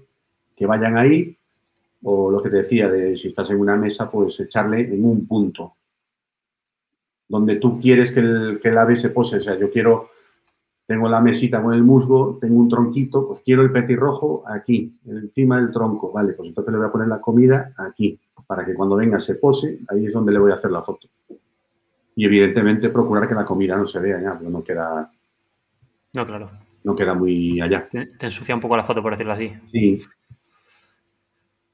Speaker 3: que vayan ahí. O lo que te decía, de si estás en una mesa, pues echarle en un punto. Donde tú quieres que el, ave se pose. O sea, yo quiero tengo la mesita con el musgo, tengo un tronquito, pues quiero el petirrojo aquí, encima del tronco, vale, pues entonces le voy a poner la comida aquí, para que cuando venga se pose, ahí es donde le voy a hacer la foto. Y evidentemente procurar que la comida no se vea ya, porque no queda,
Speaker 1: No, claro.
Speaker 3: no queda muy allá.
Speaker 1: Te, te ensucia un poco la foto, por decirlo así.
Speaker 3: Sí,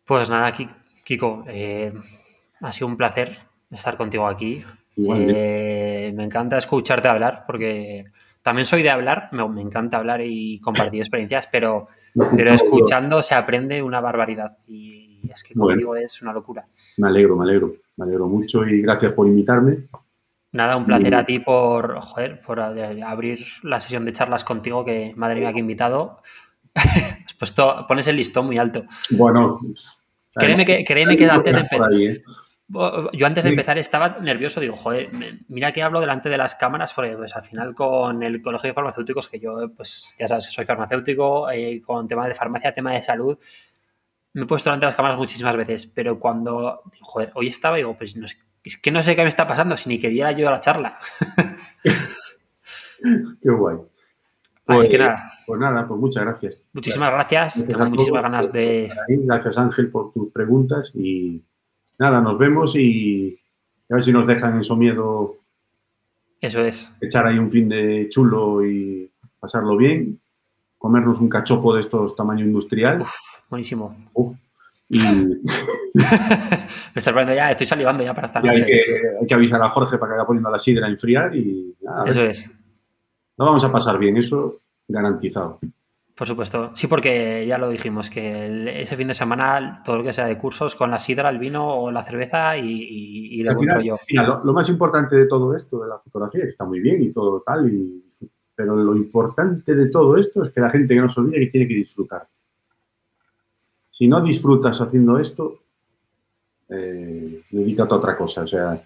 Speaker 1: Pues nada, Ki- Kiko, eh, ha sido un placer estar contigo aquí. Eh, me encanta escucharte hablar porque también soy de hablar, me, me encanta hablar y compartir experiencias, pero, pero escuchando se aprende una barbaridad y es que
Speaker 3: Bueno.
Speaker 1: contigo es una locura.
Speaker 3: Me alegro, me alegro, me alegro mucho y gracias por invitarme.
Speaker 1: Nada, un placer a ti por, joder, por abrir la sesión de charlas contigo, que madre mía, qué invitado. Has puesto, pones el listón muy alto.
Speaker 3: Bueno,
Speaker 1: Créeme que, créeme que antes de empezar,
Speaker 3: ¿eh?
Speaker 1: yo antes de empezar estaba nervioso, digo, joder, mira que hablo delante de las cámaras, porque pues al final con el Colegio de Farmacéuticos, que yo, pues ya sabes, soy farmacéutico, eh, con temas de farmacia, tema de salud, me he puesto delante de las cámaras muchísimas veces, pero cuando, joder, hoy estaba, digo, pues no sé, es que no sé qué me está pasando, si ni que diera yo la charla.
Speaker 3: Qué guay.
Speaker 1: Así que
Speaker 3: Pues-
Speaker 1: nada,
Speaker 3: Pues nada, pues muchas gracias.
Speaker 1: muchísimas gracias,
Speaker 3: Gracias
Speaker 1: tengo
Speaker 3: a
Speaker 1: muchísimas ganas
Speaker 3: por
Speaker 1: de...
Speaker 3: Gracias Ángel por tus preguntas y nada, nos vemos y a ver si nos dejan en miedo
Speaker 1: Eso es.
Speaker 3: echar ahí un fin de chulo y pasarlo bien, comernos un cachopo de estos tamaño industrial
Speaker 1: Uf, buenísimo.
Speaker 3: Uf. Y,
Speaker 1: Me estoy poniendo ya, estoy salivando ya para esta
Speaker 3: hay,
Speaker 1: noche.
Speaker 3: que, hay que avisar a Jorge para que vaya poniendo la sidra a enfriar y nada,
Speaker 1: Eso es.
Speaker 3: lo vamos a pasar bien, eso garantizado.
Speaker 1: Por supuesto. Sí, porque ya lo dijimos, que el- ese fin de semana todo lo que sea de cursos con la sidra, el vino o la cerveza y, y, y de buen rollo.
Speaker 3: mira, lo, lo más importante de todo esto, de la fotografía, que está muy bien y todo tal, y- pero lo importante de todo esto es que la gente que no se olvide que tiene que disfrutar. Si no disfrutas haciendo esto, eh, dedícate a otra cosa. O sea,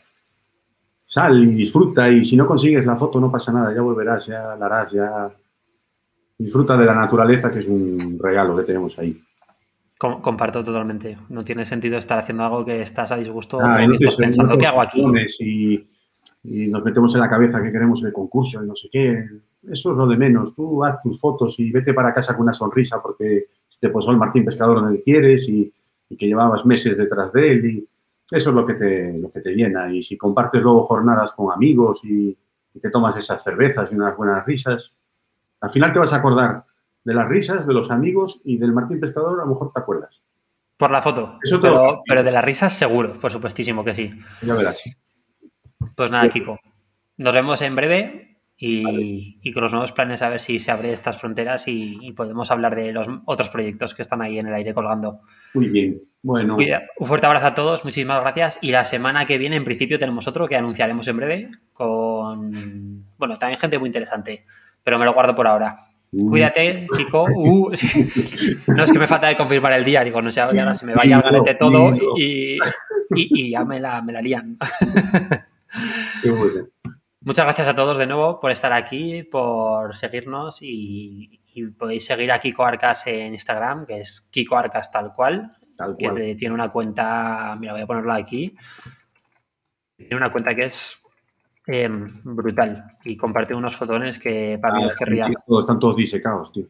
Speaker 3: sal y disfruta y si no consigues la foto no pasa nada, ya volverás, ya la harás, ya... Disfruta de la naturaleza, que es un regalo que tenemos ahí.
Speaker 1: Com- comparto totalmente. No tiene sentido estar haciendo algo que estás a disgusto
Speaker 3: Ah,
Speaker 1: o que
Speaker 3: no
Speaker 1: estás pensando,
Speaker 3: no
Speaker 1: ¿qué hago aquí?
Speaker 3: Y, y nos metemos en la cabeza que queremos el concurso y no sé qué. Eso es lo de menos. Tú haz tus fotos y vete para casa con una sonrisa porque te posó el Martín Pescador donde quieres y, y que llevabas meses detrás de él. Y eso es lo que, te, lo que te llena. Y si compartes luego jornadas con amigos y, y te tomas esas cervezas y unas buenas risas, al final te vas a acordar de las risas, de los amigos y del Martín Pescador, a lo mejor te acuerdas.
Speaker 1: Por la foto.
Speaker 3: Eso
Speaker 1: pero,
Speaker 3: lo-
Speaker 1: pero de las risas seguro, por supuestísimo que sí.
Speaker 3: Ya verás.
Speaker 1: Pues nada, Kiko. Nos vemos en breve y, y con los nuevos planes a ver si se abren estas fronteras y, y podemos hablar de los otros proyectos que están ahí en el aire colgando.
Speaker 3: Muy bien. Bueno,
Speaker 1: Cuida- un fuerte abrazo a todos, muchísimas gracias. Y la semana que viene, en principio, tenemos otro que anunciaremos en breve con, bueno, también gente muy interesante, pero me lo guardo por ahora. Cuídate, Kiko. Uh, no es que me falta de confirmar el día, digo, no sé, ahora se me vaya al garete todo y, y- y ya me la, me la lían.
Speaker 3: qué bueno.
Speaker 1: Muchas gracias a todos de nuevo por estar aquí, por seguirnos y, y podéis seguir a Kiko Arcas en Instagram, que es Kiko Arcas tal cual,
Speaker 3: Tal
Speaker 1: que
Speaker 3: cual.
Speaker 1: te- tiene una cuenta, mira, voy a ponerla aquí, tiene una cuenta que es em, brutal y comparte unos fotones que para mí
Speaker 3: Ah,
Speaker 1: los querría.
Speaker 3: están todos disecados, tío.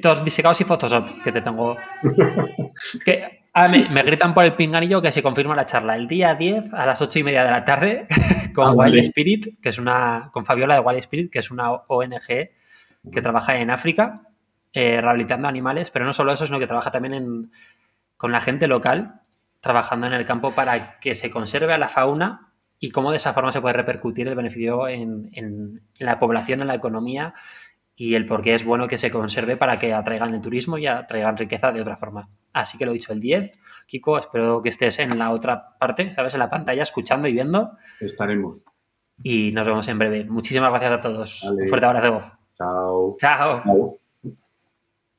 Speaker 1: Todos disecados y Photoshop que te tengo. Que, ah, me, me gritan por el pinganillo que se confirma la charla el día 10 a las 8 y media de la tarde con
Speaker 3: Ah,
Speaker 1: Wild. Spirit, que es una. con Fabiola de Wild Spirit, que es una ONG que trabaja en África eh, rehabilitando animales, pero no solo eso, sino que trabaja también en- con la gente local, trabajando en el campo para que se conserve a la fauna y cómo de esa forma se puede repercutir el beneficio en, en- en la población, en la economía y el por qué es bueno que se conserve para que atraigan el turismo y atraigan riqueza de otra forma. Así que lo he dicho el 10. Kiko, espero que estés en la otra parte, ¿sabes? En la pantalla, escuchando y viendo.
Speaker 3: Estaremos.
Speaker 1: Y nos vemos en breve. Muchísimas gracias a todos.
Speaker 3: Vale.
Speaker 1: Un fuerte abrazo.
Speaker 3: Chao.
Speaker 1: Chao.
Speaker 3: Chao.